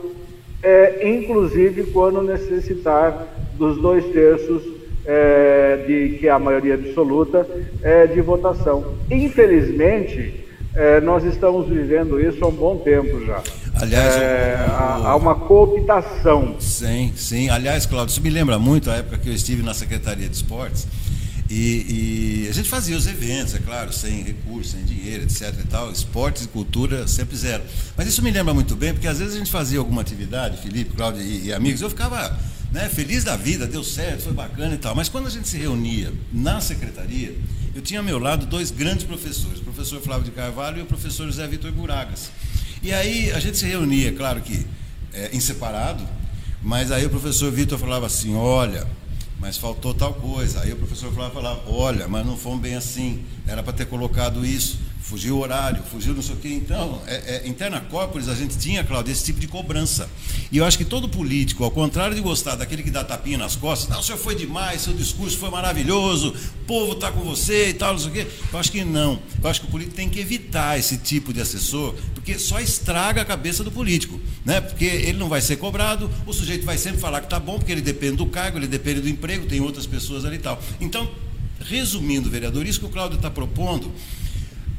é, inclusive quando necessitar dos dois terços é, de que é a maioria absoluta é, de votação. Infelizmente, é, nós estamos vivendo isso há um bom tempo já. Aliás, é, há, há uma cooptação. Sim, sim. Aliás, Cláudio, isso me lembra muito a época que eu estive na Secretaria de Esportes e, e, a gente fazia os eventos, é claro, sem recursos, sem dinheiro, etc. e tal. Esportes e cultura sempre zero. Mas isso me lembra muito bem, porque às vezes a gente fazia alguma atividade, Felipe, Cláudio e, e amigos, eu ficava né, feliz da vida, deu certo, foi bacana e tal. Mas quando a gente se reunia na secretaria, eu tinha ao meu lado dois grandes professores, o professor Flávio de Carvalho e o professor José Vitor Buragas. E aí a gente se reunia, claro que é, em separado, mas aí o professor Vitor falava assim: olha mas faltou tal coisa. Aí o professor falava, olha, mas não foi bem assim, era para ter colocado isso fugiu o horário, fugiu não sei o quê. Então, é, é, interna corporis, a gente tinha, Cláudio, esse tipo de cobrança. E eu acho que todo político, ao contrário de gostar daquele que dá tapinha nas costas, não, o senhor foi demais, seu discurso foi maravilhoso, o povo está com você e tal, não sei o quê. Eu acho que não. Eu acho que o político tem que evitar esse tipo de assessor, porque só estraga a cabeça do político. Né? Porque ele não vai ser cobrado, o sujeito vai sempre falar que está bom, porque ele depende do cargo, ele depende do emprego, tem outras pessoas ali e tal. Então, resumindo, vereador, isso que o Cláudio está propondo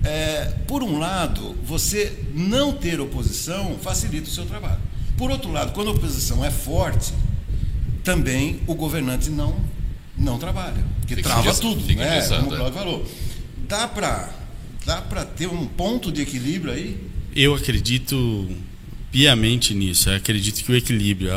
é, por um lado, você não ter oposição facilita o seu trabalho. Por outro lado, quando a oposição é forte, também o governante não, não trabalha, que fica trava tudo, né? como o Claudio falou. Dá para dá ter um ponto de equilíbrio aí? Eu acredito piamente nisso. Eu acredito que o equilíbrio,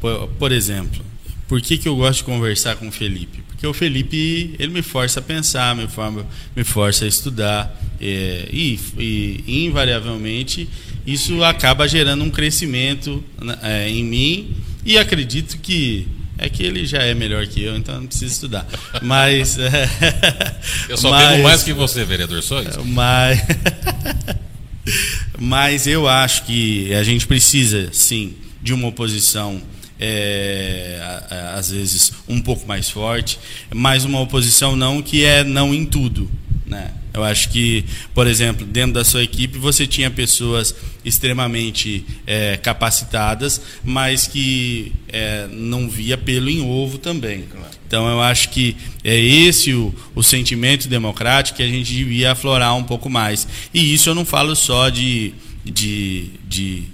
por, por exemplo, por que, que eu gosto de conversar com o Felipe? Porque o Felipe ele me força a pensar, me, forma, me força a estudar é, e, e, invariavelmente isso acaba gerando um crescimento né, é, em mim e acredito que é que ele já é melhor que eu, então não precisa estudar. Mas é, [laughs] eu só mas, mais que você, vereador, isso. [laughs] Mas mas eu acho que a gente precisa sim de uma oposição é, às vezes um pouco mais forte, mas uma oposição não que é não em tudo, né? Eu acho que, por exemplo, dentro da sua equipe você tinha pessoas extremamente é, capacitadas, mas que é, não via pelo em ovo também. Então eu acho que é esse o, o sentimento democrático que a gente devia aflorar um pouco mais. E isso eu não falo só de, de, de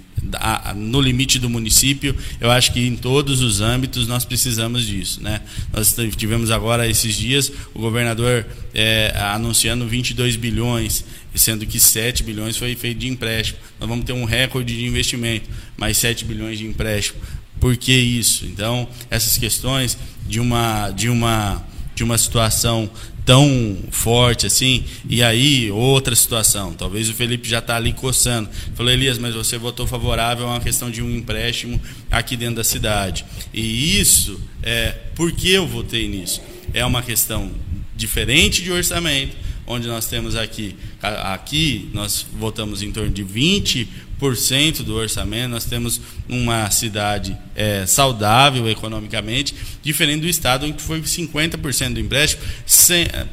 no limite do município, eu acho que em todos os âmbitos nós precisamos disso. Né? Nós tivemos agora, esses dias, o governador é, anunciando 22 bilhões, sendo que 7 bilhões foi feito de empréstimo. Nós vamos ter um recorde de investimento, mais 7 bilhões de empréstimo. Por que isso? Então, essas questões de uma, de uma, de uma situação tão forte assim. E aí, outra situação. Talvez o Felipe já está ali coçando. Falou, Elias, mas você votou favorável a uma questão de um empréstimo aqui dentro da cidade. E isso, é, por que eu votei nisso? É uma questão diferente de orçamento, onde nós temos aqui, aqui nós votamos em torno de 20 cento do orçamento, nós temos uma cidade é, saudável economicamente, diferente do estado em que foi 50% do empréstimo,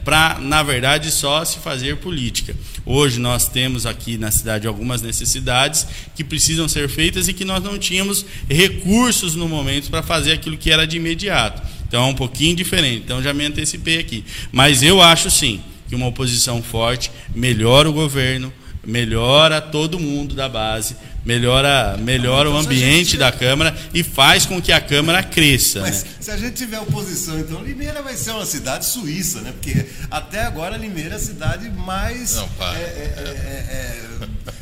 para, na verdade, só se fazer política. Hoje nós temos aqui na cidade algumas necessidades que precisam ser feitas e que nós não tínhamos recursos no momento para fazer aquilo que era de imediato. Então é um pouquinho diferente. Então já me antecipei aqui. Mas eu acho sim que uma oposição forte melhora o governo, melhora todo mundo da base, melhora, melhora então, o ambiente tiver... da Câmara e faz com que a Câmara cresça. Mas né? se a gente tiver oposição, então Limeira vai ser uma cidade suíça, né? Porque até agora Limeira é a cidade mais. Não, é, é,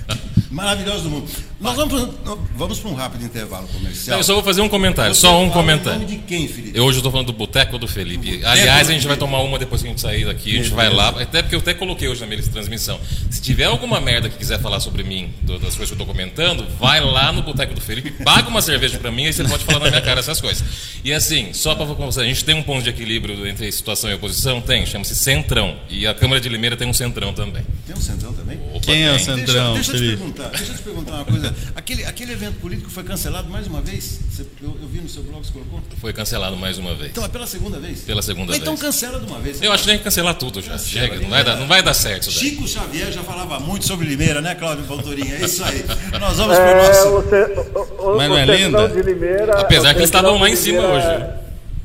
é, é maravilhosa do mundo. Nós vamos, vamos para um rápido intervalo comercial. eu só vou fazer um comentário, Você só um comentário. Nome de quem, Felipe? Eu hoje estou falando do Boteco do Felipe. Boteco Aliás, a gente vai tomar uma depois que a gente sair daqui, a gente vai lá, até porque eu até coloquei hoje na minha transmissão. Se tiver alguma merda que quiser falar sobre mim, das coisas que eu estou comentando, vai lá no Boteco do Felipe, paga uma cerveja para mim e você pode falar na minha cara essas coisas. E assim, só para você, a gente tem um ponto de equilíbrio entre situação e oposição? Tem, chama-se Centrão. E a Câmara de Limeira tem um Centrão também. Tem um Centrão também? Opa, Quem é o Centrão? Deixa, deixa, eu te perguntar, deixa eu te perguntar uma coisa. Aquele, aquele aquele evento político foi cancelado mais uma vez? Você, eu, eu, vi no seu blog, você colocou? Foi cancelado mais uma vez. Então é pela segunda vez? Pela segunda então, vez. Então cancela de uma vez. Eu acho que tem que cancelar tudo já. Cancela, Chega, não vai, dar, não vai dar certo. Chico Xavier já falava muito sobre Limeira, né, Cláudio Valtorinha? É isso aí. [laughs] Nós vamos é, para o nosso. Você, o, Mas não é linda? De Limeira, Apesar que eles estavam lá em cima hoje.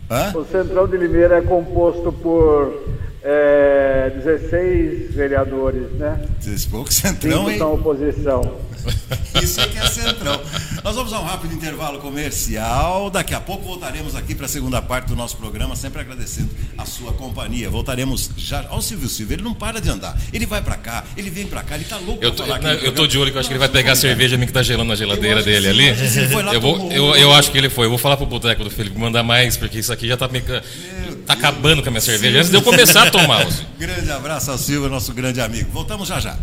Hã? O Centrão de Limeira é composto por é, 16 vereadores, né? Pouco centrão, hein? são oposição. Isso é que é centrão. Nós vamos a um rápido intervalo comercial. Daqui a pouco voltaremos aqui para a segunda parte do nosso programa, sempre agradecendo a sua companhia. Voltaremos já. Olha o Silvio Silva, ele não para de andar. Ele vai para cá, ele vem para cá, ele tá louco eu tô, falar Eu tô de olho que eu acho que ele vai pegar a cerveja que tá gelando na geladeira dele ali. Eu, vou, eu, eu acho que ele foi. Eu vou falar pro boteco do Felipe mandar mais, porque isso aqui já tá me, tá acabando com a minha cerveja. Antes de eu começar a tomar. [laughs] grande abraço ao Silvio, nosso grande amigo. Voltamos já já.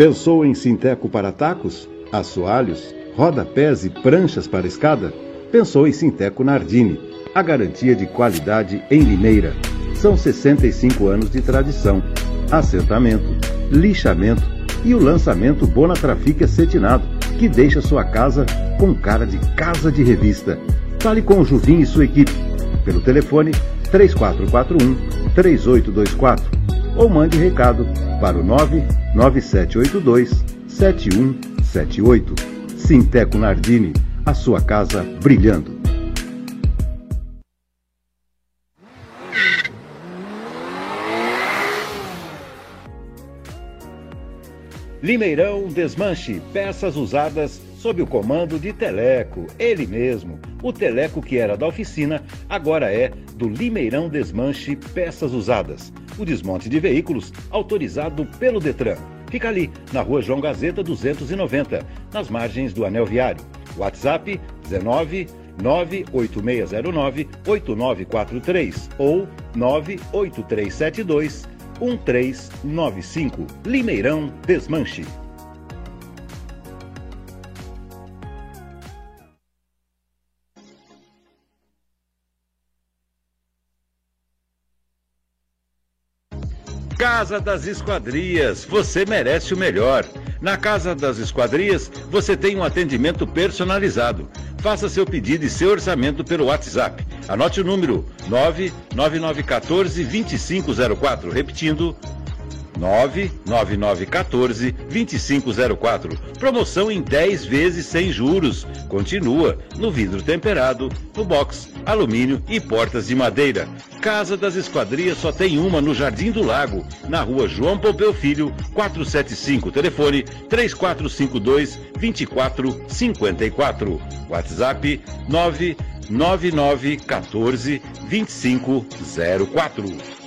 Pensou em Sinteco para tacos, assoalhos, rodapés e pranchas para escada? Pensou em Sinteco Nardini, a garantia de qualidade em Limeira. São 65 anos de tradição, assentamento, lixamento e o lançamento Bonatrafic acetinado, que deixa sua casa com cara de casa de revista. Fale com o Juvim e sua equipe pelo telefone 3441 3824 ou mande recado para o 99782 7178. Sinteco Nardini, a sua casa brilhando. Limeirão Desmanche, peças usadas sob o comando de Teleco, ele mesmo. O Teleco que era da oficina, agora é do Limeirão Desmanche Peças Usadas. O desmonte de veículos autorizado pelo Detran. Fica ali, na rua João Gazeta 290, nas margens do Anel Viário. WhatsApp 19 98609 8943 ou 98372 1395. Limeirão Desmanche. Casa das Esquadrias, você merece o melhor. Na Casa das Esquadrias, você tem um atendimento personalizado. Faça seu pedido e seu orçamento pelo WhatsApp. Anote o número 99914 2504. Repetindo, 99914 2504. Promoção em 10 vezes sem juros. Continua no vidro temperado, no box, alumínio e portas de madeira. Casa das Esquadrias só tem uma no Jardim do Lago, na rua João Pompeu Filho, 475. Telefone 3452 2454. WhatsApp 99914 2504.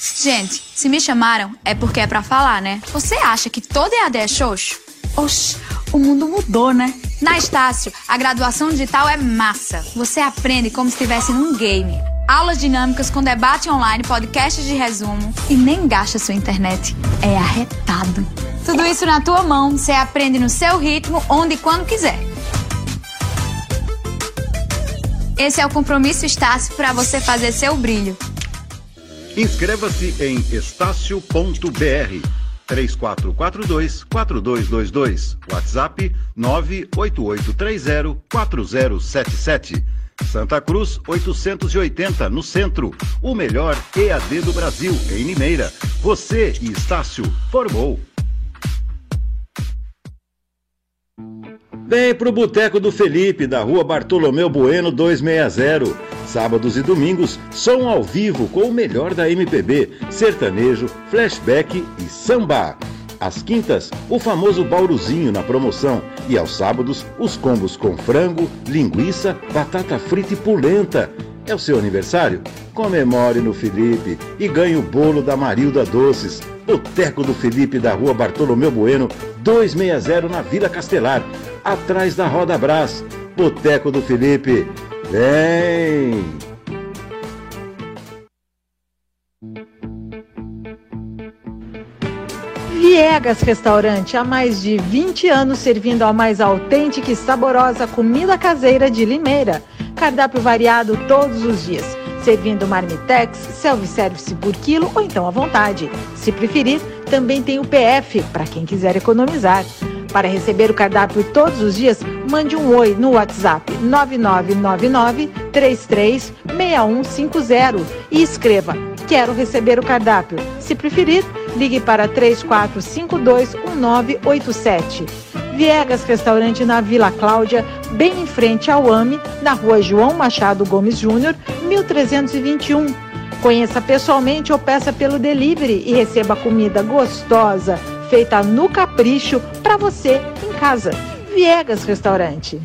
Gente, se me chamaram é porque é para falar, né? Você acha que todo EAD é xoxo? Oxi, o mundo mudou, né? Na Estácio, a graduação digital é massa. Você aprende como se estivesse num game. Aulas dinâmicas com debate online, podcasts de resumo e nem gasta sua internet. É arretado. Tudo isso na tua mão, você aprende no seu ritmo, onde e quando quiser. Esse é o compromisso Estácio para você fazer seu brilho. Inscreva-se em estácio.br 3442-4222. WhatsApp 98830-4077. Santa Cruz 880, no centro. O melhor EAD do Brasil, em Limeira. Você e Estácio formou. Vem pro Boteco do Felipe, da rua Bartolomeu Bueno 260 Sábados e domingos, som ao vivo com o melhor da MPB, sertanejo, flashback e samba. Às quintas, o famoso bauruzinho na promoção. E aos sábados, os combos com frango, linguiça, batata frita e polenta. É o seu aniversário? Comemore no Felipe e ganhe o bolo da Marilda Doces. Boteco do Felipe da rua Bartolomeu Bueno, 260 na Vila Castelar, atrás da Roda Brás. Boteco do Felipe. Vem! Viegas Restaurante, há mais de 20 anos servindo a mais autêntica e saborosa comida caseira de Limeira. Cardápio variado todos os dias, servindo marmitex, self-service por quilo ou então à vontade. Se preferir, também tem o PF para quem quiser economizar. Para receber o cardápio todos os dias, mande um oi no WhatsApp 9999 336150 e escreva Quero receber o cardápio. Se preferir, ligue para 34521987. Viegas Restaurante na Vila Cláudia, bem em frente ao AME, na rua João Machado Gomes Júnior, 1321. Conheça pessoalmente ou peça pelo delivery e receba comida gostosa feita no capricho para você em casa. Viegas Restaurante.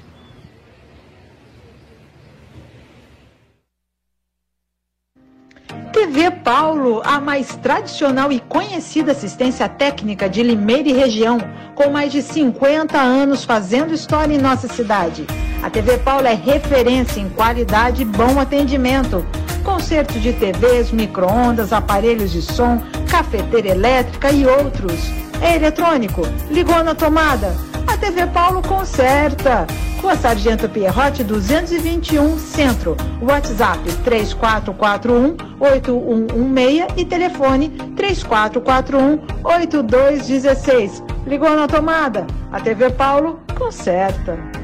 TV Paulo, a mais tradicional e conhecida assistência técnica de Limeira e região, com mais de 50 anos fazendo história em nossa cidade. A TV Paulo é referência em qualidade e bom atendimento. Concerto de TVs, micro-ondas, aparelhos de som, cafeteira elétrica e outros. É eletrônico? Ligou na tomada? A TV Paulo conserta. Rua Sargento Pierrote 221 Centro. WhatsApp 3441 8116 e telefone 3441 8216. Ligou na tomada? A TV Paulo conserta.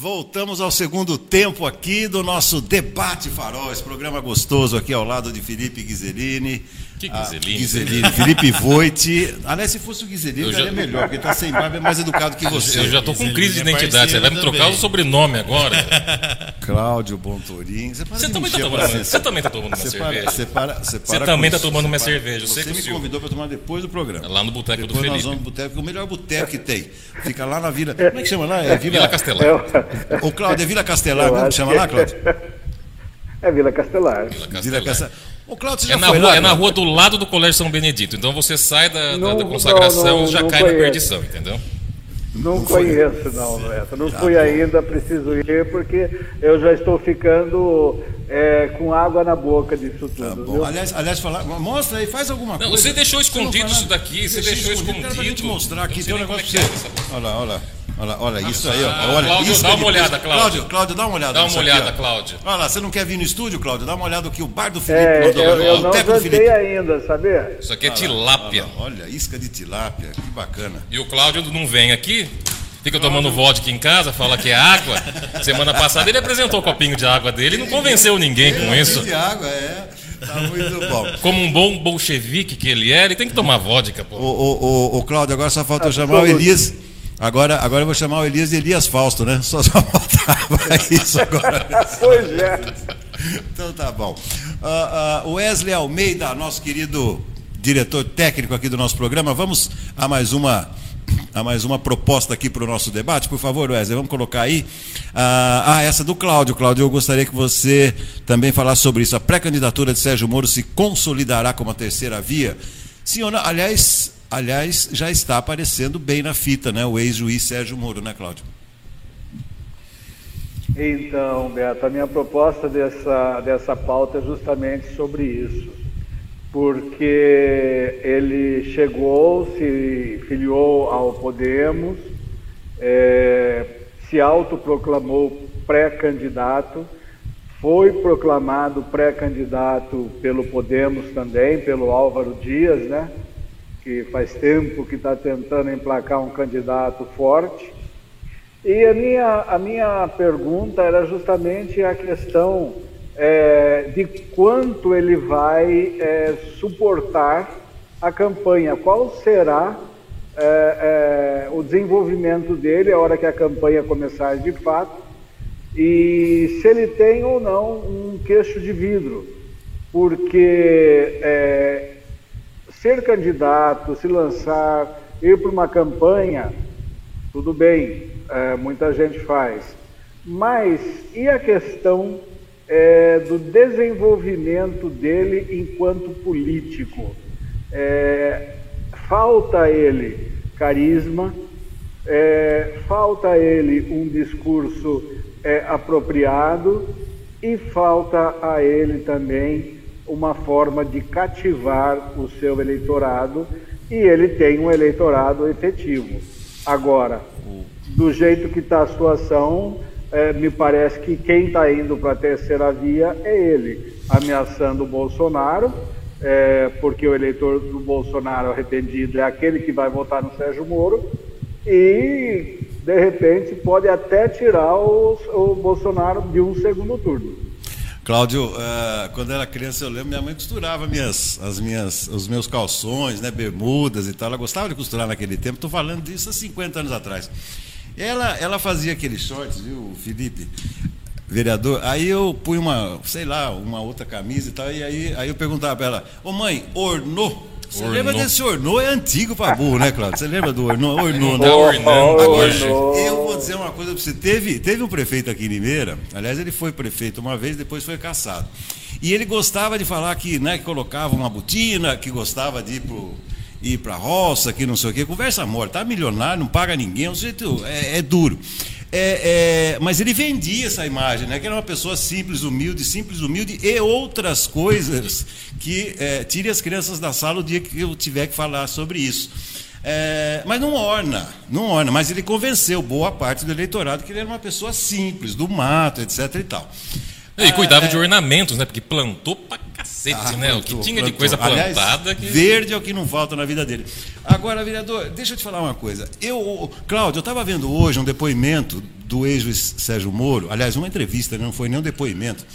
Voltamos, ao segundo tempo aqui do nosso Debate Farol, esse programa gostoso aqui ao lado de Felipe Ghiserini. Que Ghiserini? Ghiserini, Felipe Voit. Aliás, se fosse o Ghiserini, já... é melhor, porque está sem barba, é mais educado que você. Eu já estou com crise de é identidade, você vai me trocar também. o sobrenome agora. Cláudio Bontorim. Você, você também está tomando, você também tá tomando uma cerveja. Você, para, você, para você também está tomando uma cerveja. Você, você me convidou para tomar depois do programa. Lá no Boteco do Felipe. nós vamos no Boteco, o melhor boteco que tem. Fica lá na Vila. Como é que chama lá? É Vila, Vila Castelar. O Cláudio, é Vila Castelar, como chama lá, Cláudio? [laughs] É Vila Castelar. Vila Castelar. Vila Castelar. Ô, Cláudio, você é já é, na rua, lá, é na rua do lado do Colégio São Benedito. Então você sai da, não, da, consagração e já cai conheço. na perdição, entendeu? Não, não conheço, não, Neto. Não tá fui bom. ainda, preciso ir, porque eu já estou ficando é, com água na boca disso tá tudo. Tá aliás, aliás falar, mostra aí, faz alguma não, coisa. Você deixou escondido isso daqui, você deixou escondido. escondido. Quero te mostrar aqui, tem um negócio pra você. Olha lá, olha lá. Olha, olha isso aí, ó. Olha, Cláudio, isso dá uma olhada, Cláudio. Cláudio, Cláudio, dá uma olhada. Dá uma olhada, aqui, Cláudio. Olha lá, você não quer vir no estúdio, Cláudio? Dá uma olhada aqui, o bar do Felipe. É, eu, eu não jantei ainda, sabia? Isso aqui é tilápia. Olha, olha, isca de tilápia, que bacana. E o Cláudio não vem aqui, Fica tomando vodka em casa, fala que é água. [laughs] Semana passada ele apresentou o copinho de água dele e não convenceu ninguém com isso. de água, é. Tá muito bom. Como um bom bolchevique que ele é, ele tem que tomar vodka, pô. O, o, o, o Cláudio, agora só falta eu chamar o Elias. Agora, agora eu vou chamar o Elias de Elias Fausto, né? Só, só faltava [laughs] isso agora. pois é. Então tá bom. Uh, uh, Wesley Almeida, nosso querido diretor técnico aqui do nosso programa, vamos a mais uma a mais uma proposta aqui para o nosso debate. Por favor, Wesley, vamos colocar aí. Ah, ah, essa do Cláudio. Cláudio, eu gostaria que você também falasse sobre isso. A pré-candidatura de Sérgio Moro se consolidará como a terceira via? Sim ou não? Aliás, aliás, já está aparecendo bem na fita, né? O ex-juiz Sérgio Moro, né, Cláudio? Então, Beto, a minha proposta dessa, dessa pauta é justamente sobre isso porque ele chegou, se filiou ao Podemos, é, se autoproclamou pré-candidato, foi proclamado pré-candidato pelo Podemos também, pelo Álvaro Dias, né? Que faz tempo que está tentando emplacar um candidato forte. E a minha, a minha pergunta era justamente a questão é, de quanto ele vai é, suportar a campanha, qual será é, é, o desenvolvimento dele a hora que a campanha começar de fato? E se ele tem ou não um queixo de vidro, porque é, ser candidato, se lançar, ir para uma campanha, tudo bem, é, muita gente faz, mas e a questão é, do desenvolvimento dele enquanto político. É, falta ele carisma, é, falta ele um discurso é, apropriado e falta a ele também uma forma de cativar o seu eleitorado e ele tem um eleitorado efetivo. Agora, do jeito que está a situação, é, me parece que quem está indo para a terceira via é ele, ameaçando o Bolsonaro, é, porque o eleitor do Bolsonaro arrependido é aquele que vai votar no Sérgio Moro, e de repente pode até tirar o, o Bolsonaro de um segundo turno. Cláudio, uh, quando era criança, eu lembro, minha mãe costurava minhas, as minhas, os meus calções, né, bermudas e tal. Ela gostava de costurar naquele tempo. Estou falando disso há 50 anos atrás. Ela, ela fazia aqueles shorts, viu, Felipe? Vereador, aí eu pus uma, sei lá, uma outra camisa e tal, e aí, aí eu perguntava para ela, ô mãe, ornou? Você ornou. lembra desse ornou? É antigo para burro, né, Cláudio? Você lembra do ornou? Ornou, né? Agora, eu vou dizer uma coisa para você. Teve, teve um prefeito aqui em Limeira, aliás, ele foi prefeito uma vez, depois foi caçado. E ele gostava de falar que, né, que colocava uma botina, que gostava de ir pro ir para roça, que não sei o quê. Conversa morta, tá milionário, não paga ninguém, o jeito é, é duro. É, é, mas ele vendia essa imagem, né? Que era uma pessoa simples, humilde, simples, humilde e outras coisas que é, tire as crianças da sala o dia que eu tiver que falar sobre isso. É, mas não orna, não orna, mas ele convenceu boa parte do eleitorado que ele era uma pessoa simples, do mato, etc e tal. E cuidava é, de ornamentos, né? Porque plantou pra cacete, ah, né? Plantou, o que tinha plantou. de coisa plantada. Aliás, que... Verde é o que não falta na vida dele. Agora, vereador, deixa eu te falar uma coisa. Eu, Cláudio, eu estava vendo hoje um depoimento do ex-juiz Sérgio Moro, aliás, uma entrevista, né? não foi nem um depoimento.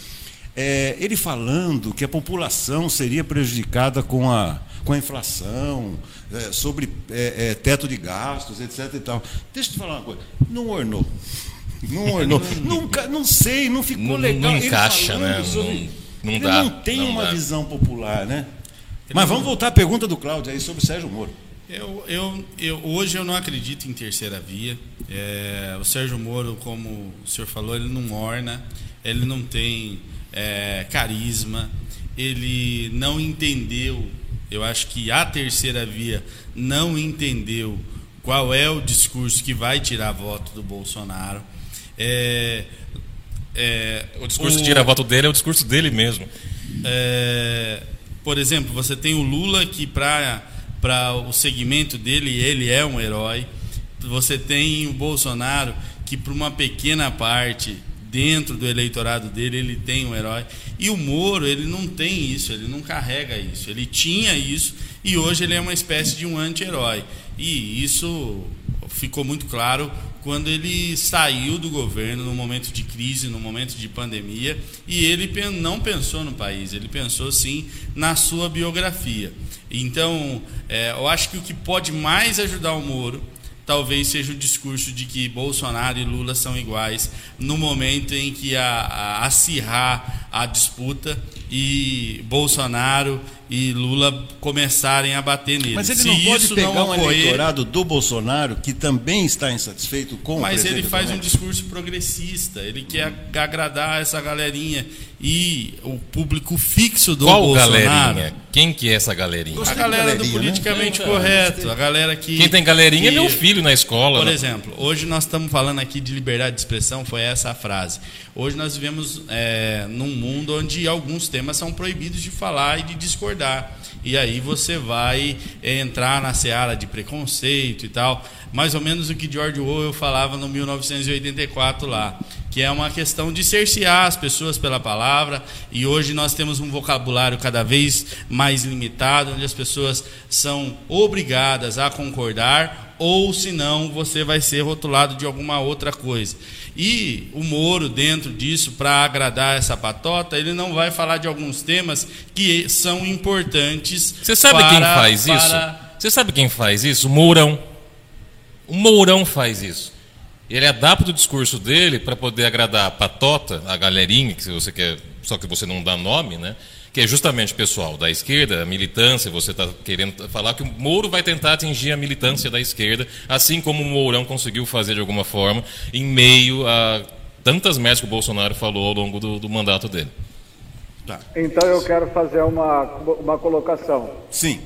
É, ele falando que a população seria prejudicada com a, com a inflação, é, sobre é, é teto de gastos, etc. E tal. Deixa eu te falar uma coisa. Não ornou. Não ornou. [laughs] Nunca, não sei, não ficou não, legal. Não encaixa, né? Sobre, não, não dá. Não tem não uma dá. visão popular, né? Mas vamos voltar à pergunta do Cláudio aí sobre o Sérgio Moro. Eu, eu, eu, hoje eu não acredito em terceira via. É, o Sérgio Moro, como o senhor falou, ele não orna, ele não tem é, carisma, ele não entendeu. Eu acho que a terceira via não entendeu qual é o discurso que vai tirar voto do Bolsonaro. É, é, o discurso o, tira voto dele é o discurso dele mesmo. É, por exemplo, você tem o Lula que para o segmento dele ele é um herói. Você tem o Bolsonaro que para uma pequena parte dentro do eleitorado dele ele tem um herói. E o Moro, ele não tem isso, ele não carrega isso. Ele tinha isso e hoje ele é uma espécie de um anti-herói. E isso ficou muito claro quando ele saiu do governo no momento de crise, no momento de pandemia, e ele não pensou no país, ele pensou sim na sua biografia. Então, é, eu acho que o que pode mais ajudar o Moro talvez seja o discurso de que Bolsonaro e Lula são iguais no momento em que a, a acirrar a disputa e Bolsonaro e Lula começarem a bater nele. Mas ele Se não pode pegar não ocorrer, um eleitorado do Bolsonaro que também está insatisfeito com mas o Mas ele faz um discurso progressista, ele quer agradar essa galerinha e o público fixo do Qual Bolsonaro. galerinha? Quem que é essa galerinha? A galera do né? politicamente né? correto, a galera que Quem tem galerinha que, é meu filho na escola. Por né? exemplo, hoje nós estamos falando aqui de liberdade de expressão, foi essa a frase. Hoje nós vivemos é, num mundo onde alguns temas são proibidos de falar e de discordar. E aí você vai entrar na seara de preconceito e tal. Mais ou menos o que George Orwell falava no 1984 lá, que é uma questão de cercear as pessoas pela palavra. E hoje nós temos um vocabulário cada vez mais limitado, onde as pessoas são obrigadas a concordar ou senão você vai ser rotulado de alguma outra coisa. E o Moro, dentro disso, para agradar essa patota, ele não vai falar de alguns temas que são importantes. Você sabe para, quem faz para... isso? Você sabe quem faz isso? O Mourão. O Mourão faz isso. Ele adapta o discurso dele para poder agradar a patota, a galerinha, que você quer, só que você não dá nome, né? Que é justamente pessoal da esquerda, a militância, você está querendo falar que o Moro vai tentar atingir a militância da esquerda, assim como o Mourão conseguiu fazer de alguma forma, em meio a tantas merdas que o Bolsonaro falou ao longo do, do mandato dele. Tá. Então eu quero fazer uma, uma colocação. Sim.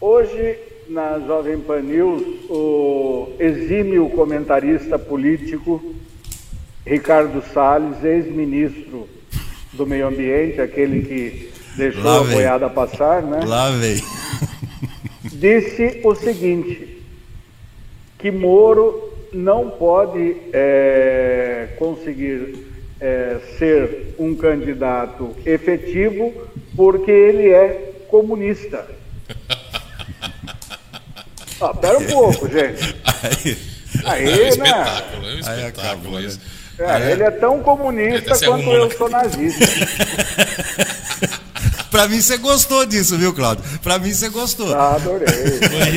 Hoje, na Jovem Pan News, o exímio comentarista político Ricardo Salles, ex-ministro do meio ambiente, aquele que deixou Lá a boiada passar, né? Lá vem. Disse o seguinte, que Moro não pode é, conseguir é, ser um candidato efetivo porque ele é comunista. Ah, pera um pouco, gente. [laughs] Aí, aí, é um espetáculo, né? é um espetáculo aí isso. É, ele é tão comunista quanto eu sou nazista. [laughs] pra mim você gostou disso, viu, Claudio? Pra mim você gostou. Ah, adorei.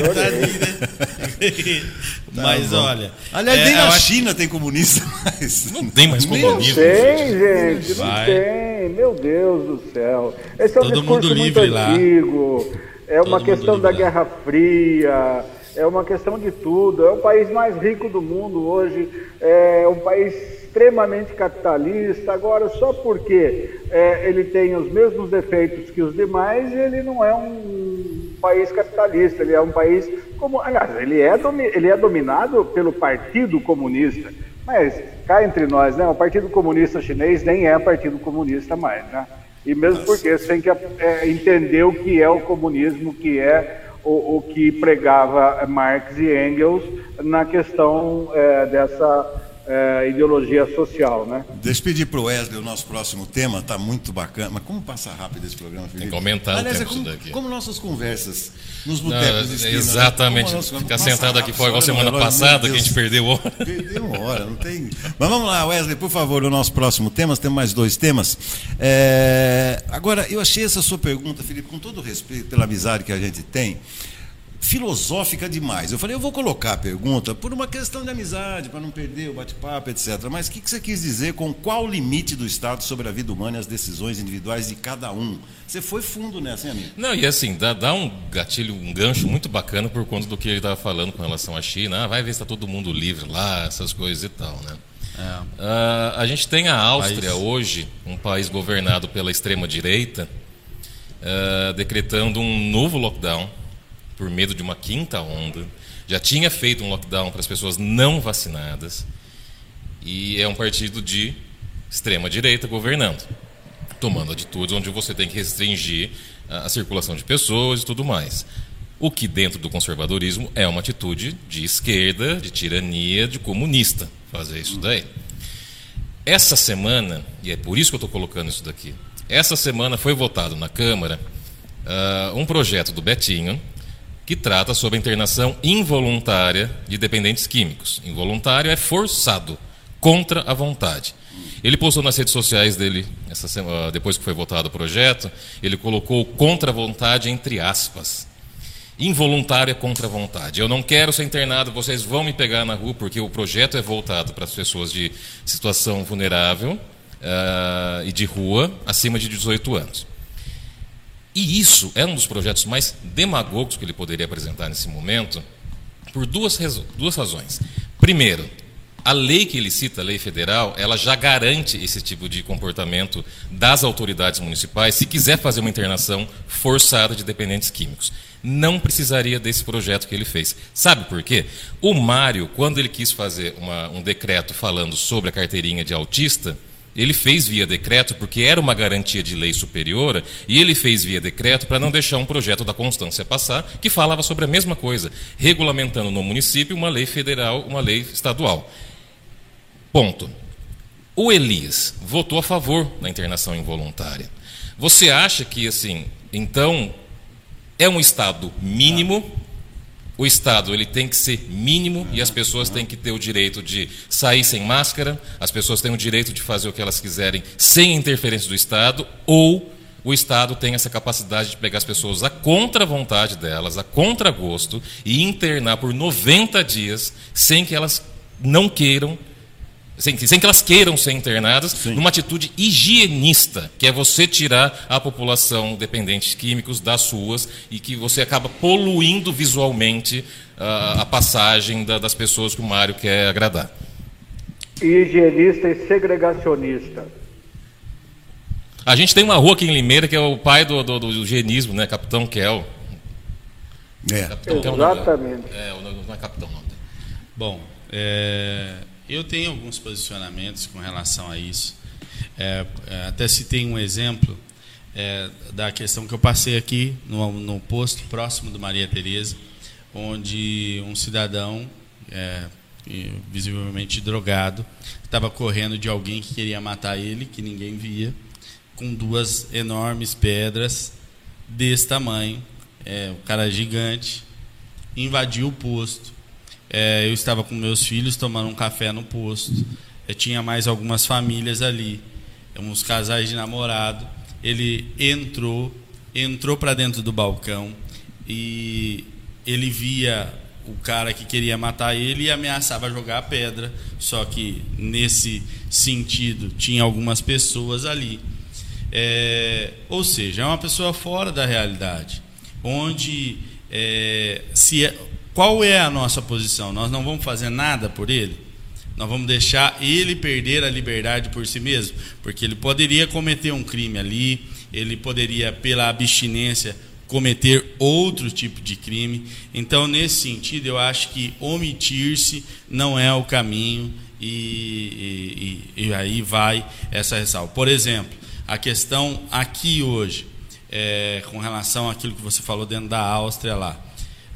adorei. [laughs] Tá mas olha. Aliás, é, nem na China tem comunista mais. Não tem mais comunismo. Não tem, gente. Não Vai. tem. Meu Deus do céu. Esse é um Todo discurso muito lá. antigo. É uma Todo questão da lá. Guerra Fria é uma questão de tudo. É o país mais rico do mundo hoje, é um país extremamente capitalista. Agora, só porque é, ele tem os mesmos defeitos que os demais, ele não é um, país capitalista, ele é um país como, aliás, ele é, ele é dominado pelo Partido Comunista, mas cá entre nós, né, o Partido Comunista Chinês nem é Partido Comunista mais, né? E mesmo porque você tem que é, entender o que é o comunismo, que é o, o que pregava Marx e Engels na questão é, dessa é, ideologia social, né? Deixa eu pedir para o Wesley o nosso próximo tema, está muito bacana. Mas como passa rápido esse programa, Felipe? Tem que aumentar Aliás, o tempo é como, daqui. como nossas conversas nos botecos de esquina? Exatamente. Né? Ficar sentado aqui fora igual semana passada, que a gente perdeu hora. Perdeu hora, não tem... Mas vamos lá, Wesley, por favor, o nosso próximo tema. Temos mais dois temas. É... Agora, eu achei essa sua pergunta, Felipe, com todo o respeito pela amizade que a gente tem, filosófica demais. Eu falei, eu vou colocar a pergunta por uma questão de amizade, para não perder o bate-papo, etc. Mas o que, que você quis dizer com qual o limite do Estado sobre a vida humana e as decisões individuais de cada um? Você foi fundo nessa, hein, amigo? Não, e assim, dá, dá um gatilho, um gancho muito bacana por conta do que ele estava falando com relação à China. Ah, vai ver se está todo mundo livre lá, essas coisas e tal, né? É. Uh, a gente tem a Áustria país. hoje, um país governado pela extrema-direita, uh, decretando um novo lockdown por medo de uma quinta onda, já tinha feito um lockdown para as pessoas não vacinadas, e é um partido de extrema direita governando, tomando atitudes onde você tem que restringir a, a circulação de pessoas e tudo mais. O que dentro do conservadorismo é uma atitude de esquerda, de tirania, de comunista, fazer isso daí. Essa semana, e é por isso que eu estou colocando isso daqui, essa semana foi votado na Câmara uh, um projeto do Betinho, que trata sobre a internação involuntária de dependentes químicos. Involuntário é forçado, contra a vontade. Ele postou nas redes sociais dele, semana, depois que foi votado o projeto, ele colocou contra a vontade entre aspas. Involuntário é contra a vontade. Eu não quero ser internado, vocês vão me pegar na rua, porque o projeto é voltado para as pessoas de situação vulnerável uh, e de rua acima de 18 anos. E isso é um dos projetos mais demagogos que ele poderia apresentar nesse momento, por duas, duas razões. Primeiro, a lei que ele cita, a lei federal, ela já garante esse tipo de comportamento das autoridades municipais se quiser fazer uma internação forçada de dependentes químicos. Não precisaria desse projeto que ele fez. Sabe por quê? O Mário, quando ele quis fazer uma, um decreto falando sobre a carteirinha de autista, ele fez via decreto porque era uma garantia de lei superior e ele fez via decreto para não deixar um projeto da Constância passar que falava sobre a mesma coisa, regulamentando no município uma lei federal, uma lei estadual. Ponto. O Elias votou a favor da internação involuntária. Você acha que, assim, então, é um Estado mínimo o Estado ele tem que ser mínimo e as pessoas têm que ter o direito de sair sem máscara, as pessoas têm o direito de fazer o que elas quiserem sem interferência do Estado, ou o Estado tem essa capacidade de pegar as pessoas a contra vontade delas, a contragosto, e internar por 90 dias sem que elas não queiram sem, sem que elas queiram ser internadas, Sim. numa atitude higienista, que é você tirar a população dependente de químicos das ruas e que você acaba poluindo visualmente uh, a passagem da, das pessoas que o Mário quer agradar. Higienista e segregacionista. A gente tem uma rua aqui em Limeira que é o pai do, do, do higienismo, né? Capitão Kel. É. Capitão Exatamente. Kel, é, não é Capitão, não. Bom, é, eu tenho alguns posicionamentos com relação a isso. É, é, até citei um exemplo é, da questão que eu passei aqui no, no, posto próximo do Maria Tereza, onde um cidadão, é, visivelmente drogado, estava correndo de alguém que queria matar ele, que ninguém via, com duas enormes pedras desse tamanho. É, o cara gigante invadiu o posto é, eu estava com meus filhos tomando um café no posto. Eu tinha mais algumas famílias ali, uns casais de namorado. Ele entrou, entrou para dentro do balcão e ele via o cara que queria matar ele e ameaçava jogar a pedra. Só que nesse sentido tinha algumas pessoas ali. É, ou seja, é uma pessoa fora da realidade, onde é, se é, qual é a nossa posição? Nós não vamos fazer nada por ele? Nós vamos deixar ele perder a liberdade por si mesmo? Porque ele poderia cometer um crime ali, ele poderia, pela abstinência, cometer outro tipo de crime. Então, nesse sentido, eu acho que omitir-se não é o caminho e, e, e, aí vai essa ressalva. Por exemplo, a questão aqui hoje, é, com relação àquilo que você falou dentro da Áustria lá,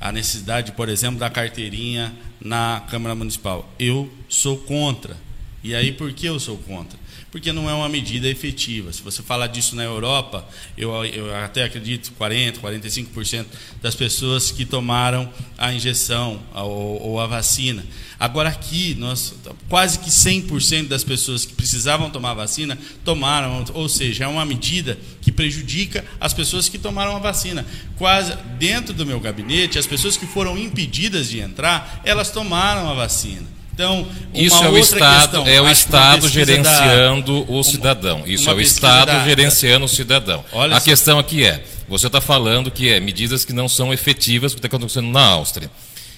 a necessidade, por exemplo, da carteirinha na Câmara Municipal. Eu sou contra. E aí, por que eu sou contra? porque não é uma medida efetiva. Se você falar disso na Europa, eu, eu até acredito 40, 45% das pessoas que tomaram a injeção ou, ou a vacina. Agora aqui, nós, quase que 100% das pessoas que precisavam tomar a vacina tomaram, ou seja, é uma medida prejudica as pessoas que tomaram a vacina. Quase dentro do meu gabinete, as pessoas que foram impedidas de entrar, elas tomaram a vacina. Então, isso é o Estado, questão, é o Estado gerenciando da, o cidadão. Isso é o Estado da, gerenciando o cidadão. a só. questão aqui é, você está falando que é medidas que não são efetivas, que está acontecendo na Áustria.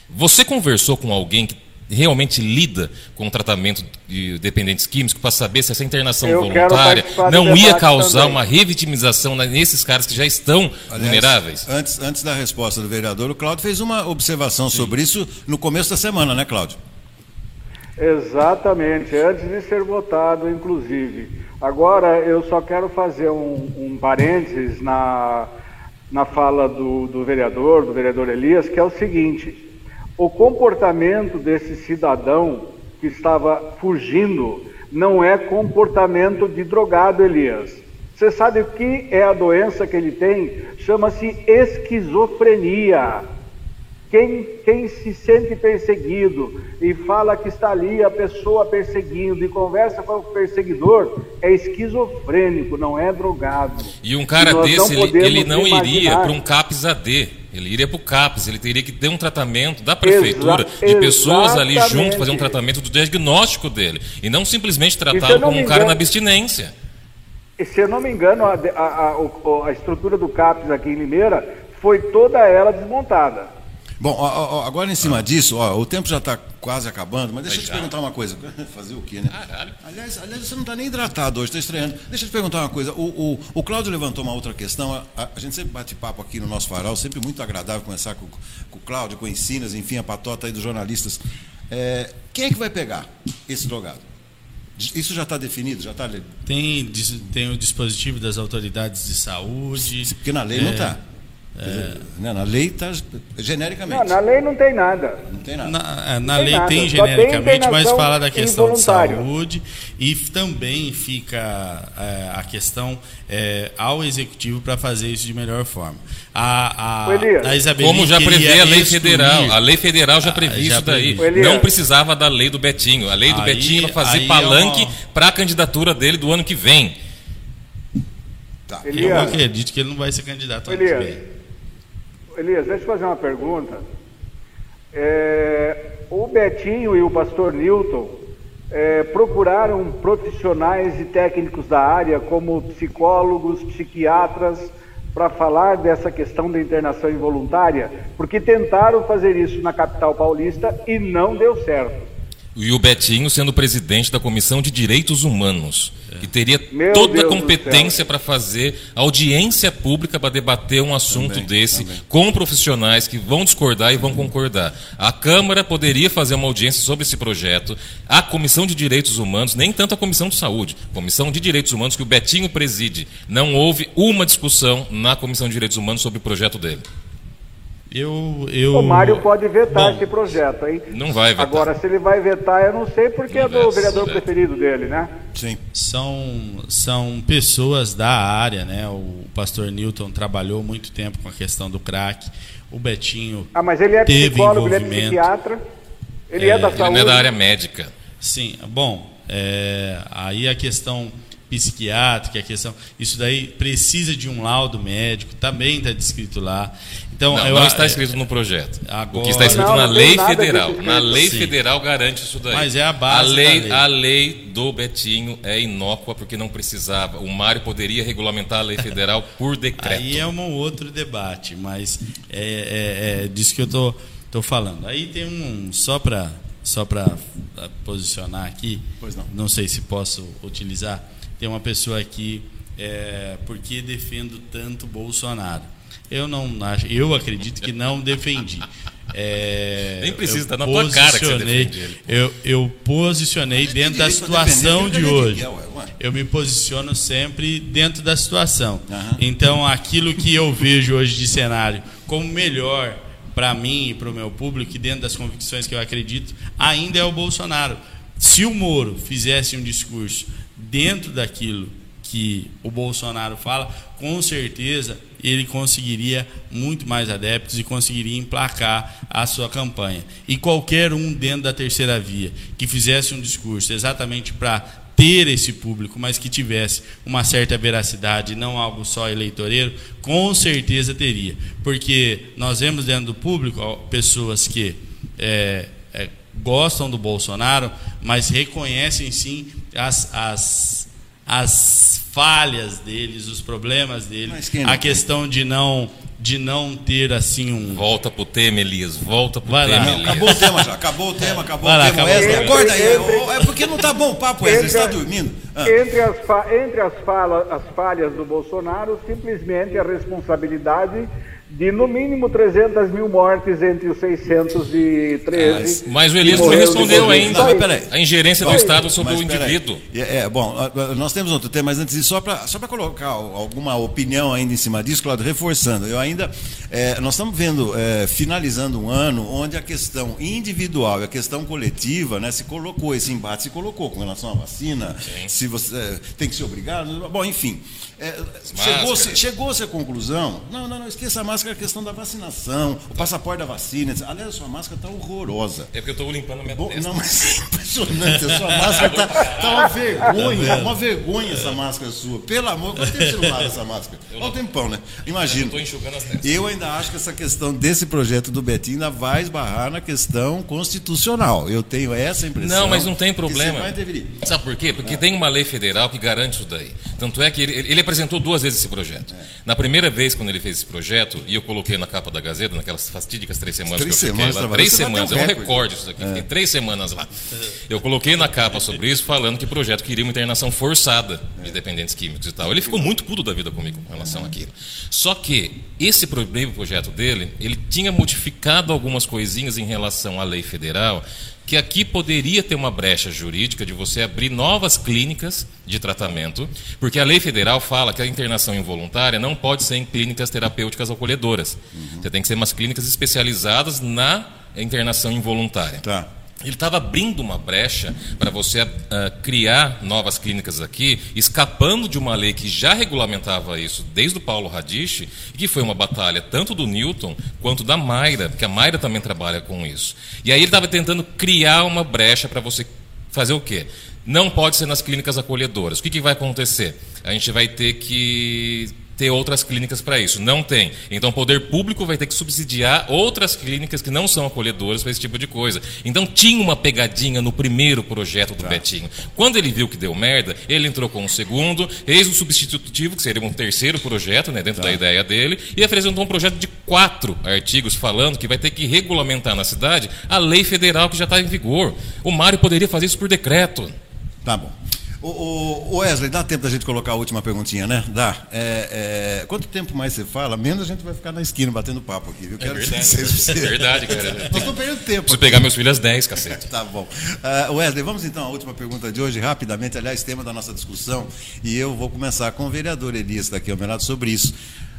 Você conversou com alguém que realmente lida com o tratamento de dependentes químicos para saber se essa internação Eu voluntária não ia causar também. uma revitimização nesses caras que já estão Aliás, vulneráveis? Antes, antes da resposta do vereador, o Cláudio fez uma observação Sim. sobre isso no começo da semana, né, Cláudio? Exatamente, antes de ser votado, inclusive. Agora, eu só quero fazer um, um parênteses na, na fala do, do vereador, do vereador Elias, que é o seguinte: o comportamento desse cidadão que estava fugindo não é comportamento de drogado, Elias. Você sabe o que é a doença que ele tem? Chama-se esquizofrenia. Quem, quem se sente perseguido e fala que está ali a pessoa perseguindo e conversa com o perseguidor é esquizofrênico, não é drogado. E um cara e desse, ele, ele, não iria para um CAPS AD, ele iria para o CAPS, ele teria que ter um tratamento da prefeitura, Exa de pessoas ali junto, fazer um tratamento do diagnóstico dele, e não simplesmente tratá-lo como um engano, cara na abstinência. Se eu não me engano, a, a, a, a estrutura do CAPS aqui em Limeira foi toda ela desmontada. Bom, ó, ó, agora em cima disso, ó, o tempo já está quase acabando, mas deixa eu te perguntar uma coisa. [laughs] Fazer o quê, né? Aliás, aliás você não está nem hidratado hoje, está estreando. Deixa eu te perguntar uma coisa. O, o, o Cláudio levantou uma outra questão. A, a, gente sempre bate papo aqui no nosso farol, sempre muito agradável conversar com, com o Cláudio, com o Ensinas, enfim, a patota aí dos jornalistas. É, quem é que vai pegar esse drogado? Isso já está definido? Já tá... tem, tem o dispositivo das autoridades de saúde. Porque na lei é... não está. É... Né, na lei está genericamente. Não, na lei não tem nada. Não tem nada. Na, é, na tem lei nada. tem genericamente, tem mas fala da questão de saúde e também fica é, a questão é, ao executivo para fazer isso de melhor forma. A, a, a Como já prevê a lei federal. A lei federal já prevê isso daí. Não precisava da lei do Betinho. A lei do aí, Betinho para fazer é palanque é para a candidatura dele do ano que vem. Tá. Eu acredito que ele não vai ser candidato ano que vem. Elias, deixa eu fazer uma pergunta. É, o Betinho e o pastor Newton é, procuraram profissionais e técnicos da área, como psicólogos, psiquiatras, para falar dessa questão da internação involuntária, porque tentaram fazer isso na capital paulista e não deu certo. E o Betinho sendo presidente da Comissão de Direitos Humanos, é. que teria Meu toda Deus a competência para fazer audiência pública para debater um assunto também, desse também. com profissionais que vão discordar e vão concordar. A Câmara poderia fazer uma audiência sobre esse projeto, a Comissão de Direitos Humanos, nem tanto a Comissão de Saúde, Comissão de Direitos Humanos que o Betinho preside. Não houve uma discussão na Comissão de Direitos Humanos sobre o projeto dele. Eu, eu... O Mário pode vetar Bom, esse projeto, hein? Não vai vetar. Agora, se ele vai vetar, eu não sei porque não é do vereador preferido dele, né? Sim. São, são pessoas da área, né? O pastor Newton trabalhou muito tempo com a questão do crack. O Betinho. Ah, mas ele é psicólogo, ele é psiquiatra. Ele é, é da saúde. Ele é da área médica. Sim, bom. É, aí a questão psiquiátrica, a questão. Isso daí precisa de um laudo médico, também está descrito lá. Então, não, eu, não está escrito no projeto. Agora, o que está escrito não, na lei federal. Na lei Sim. federal garante isso daí. Mas é a base. A lei, lei, A lei do Betinho é inócua porque não precisava. O Mário poderia regulamentar a lei federal por [laughs] decreto. Aí é um outro debate, mas é, é, é disso que eu tô, tô falando. Aí tem um. Só para só para posicionar aqui, pois não. não sei se posso utilizar. Tem uma pessoa aqui, é, por que defendo tanto Bolsonaro? Eu não acho, eu acredito que não defendi. É, Nem precisa, estar tá na tua cara que você defende ele. Eu, eu posicionei dentro da situação de hoje. Eu me posiciono sempre dentro da situação. Uhum. Então, aquilo que eu vejo hoje de cenário como melhor para mim e para o meu público, e dentro das convicções que eu acredito, ainda é o Bolsonaro. Se o Moro fizesse um discurso dentro daquilo que o Bolsonaro fala, com certeza ele conseguiria muito mais adeptos e conseguiria emplacar a sua campanha. E qualquer um dentro da terceira via que fizesse um discurso exatamente para ter esse público, mas que tivesse uma certa veracidade, não algo só eleitoreiro, com certeza teria. Porque nós vemos dentro do público pessoas que é, é, gostam do Bolsonaro, mas reconhecem sim as, as, as falhas deles, os problemas deles, a questão de não de não ter assim um. Volta pro tema, Elias. Volta pro Vai tema, lá. Elias. Acabou o tema já. Acabou o tema, acabou Vai o lá, tema. Acabou Wesley, acorda aí. É porque não tá bom o papo, Wesley. Você está dormindo? Ah. Entre, as, entre as, fala, as falhas do Bolsonaro, simplesmente a responsabilidade de no mínimo 300 mil mortes entre os 613. Ah, mas o Elias não respondeu ainda não, a ingerência do Estado sobre o indivíduo. É, é, bom, nós temos outro tema, mas antes disso, só para só colocar alguma opinião ainda em cima disso, Claudio, reforçando, eu ainda, é, nós estamos vendo, é, finalizando um ano onde a questão individual e a questão coletiva né, se colocou, esse embate se colocou com relação à vacina, Sim. se você é, tem que ser obrigado, bom, enfim. É, chegou-se chegou à conclusão. Não, não, não, esqueça a máscara, a questão da vacinação, o passaporte da vacina. Aliás, a sua máscara está horrorosa. É porque eu estou limpando a minha Bo, Não, mas é impressionante. A sua máscara está tá uma vergonha. Tá uma vergonha essa máscara sua. Pelo amor, quanto tempo você não lava essa máscara? Olha o tempão, né? Imagina. Eu enxugando as testas. Eu ainda acho que essa questão desse projeto do Betinho ainda vai esbarrar na questão constitucional. Eu tenho essa impressão. Não, mas não tem problema. Sabe por quê? Porque é. tem uma lei federal que garante isso daí. Tanto é que ele, ele apresentou duas vezes esse projeto. É. Na primeira vez, quando ele fez esse projeto, e eu coloquei na capa da Gazeta, naquelas fatídicas três semanas três que eu semanas lá, três semanas, é um recorde isso aqui, é. fiquei três semanas lá. Eu coloquei na capa sobre isso, falando que o projeto queria uma internação forçada de dependentes químicos e tal. Ele ficou muito puto da vida comigo com relação àquilo. Só que esse primeiro projeto dele, ele tinha modificado algumas coisinhas em relação à lei federal que aqui poderia ter uma brecha jurídica de você abrir novas clínicas de tratamento, porque a lei federal fala que a internação involuntária não pode ser em clínicas terapêuticas acolhedoras. Uhum. Você tem que ser umas clínicas especializadas na internação involuntária. Tá. Ele estava abrindo uma brecha para você uh, criar novas clínicas aqui, escapando de uma lei que já regulamentava isso desde o Paulo Radish, e que foi uma batalha tanto do Newton quanto da Mayra, porque a Mayra também trabalha com isso. E aí ele estava tentando criar uma brecha para você fazer o quê? Não pode ser nas clínicas acolhedoras. O que, que vai acontecer? A gente vai ter que ter outras clínicas para isso. Não tem. Então o poder público vai ter que subsidiar outras clínicas que não são acolhedoras para esse tipo de coisa. Então tinha uma pegadinha no primeiro projeto do tá. Betinho. Quando ele viu que deu merda, ele entrou com um segundo, eis o substitutivo, que seria um terceiro projeto, né, dentro tá. da ideia dele, e apresentou um projeto de quatro artigos falando que vai ter que regulamentar na cidade a lei federal que já está em vigor. O Mário poderia fazer isso por decreto. Tá bom. O, Wesley, dá tempo da gente colocar a última perguntinha, né? Dá. É, é, quanto tempo mais você fala, menos a gente vai ficar na esquina batendo papo aqui, viu? É Quero é verdade, é verdade, cara. [laughs] Nós estamos perdendo tempo. Preciso pegar meus filhos às 10, cacete. [laughs] tá bom. Uh, Wesley, vamos então à última pergunta de hoje, rapidamente, aliás, tema da nossa discussão, e eu vou começar com o vereador Elias, daqui ao meu lado, sobre isso.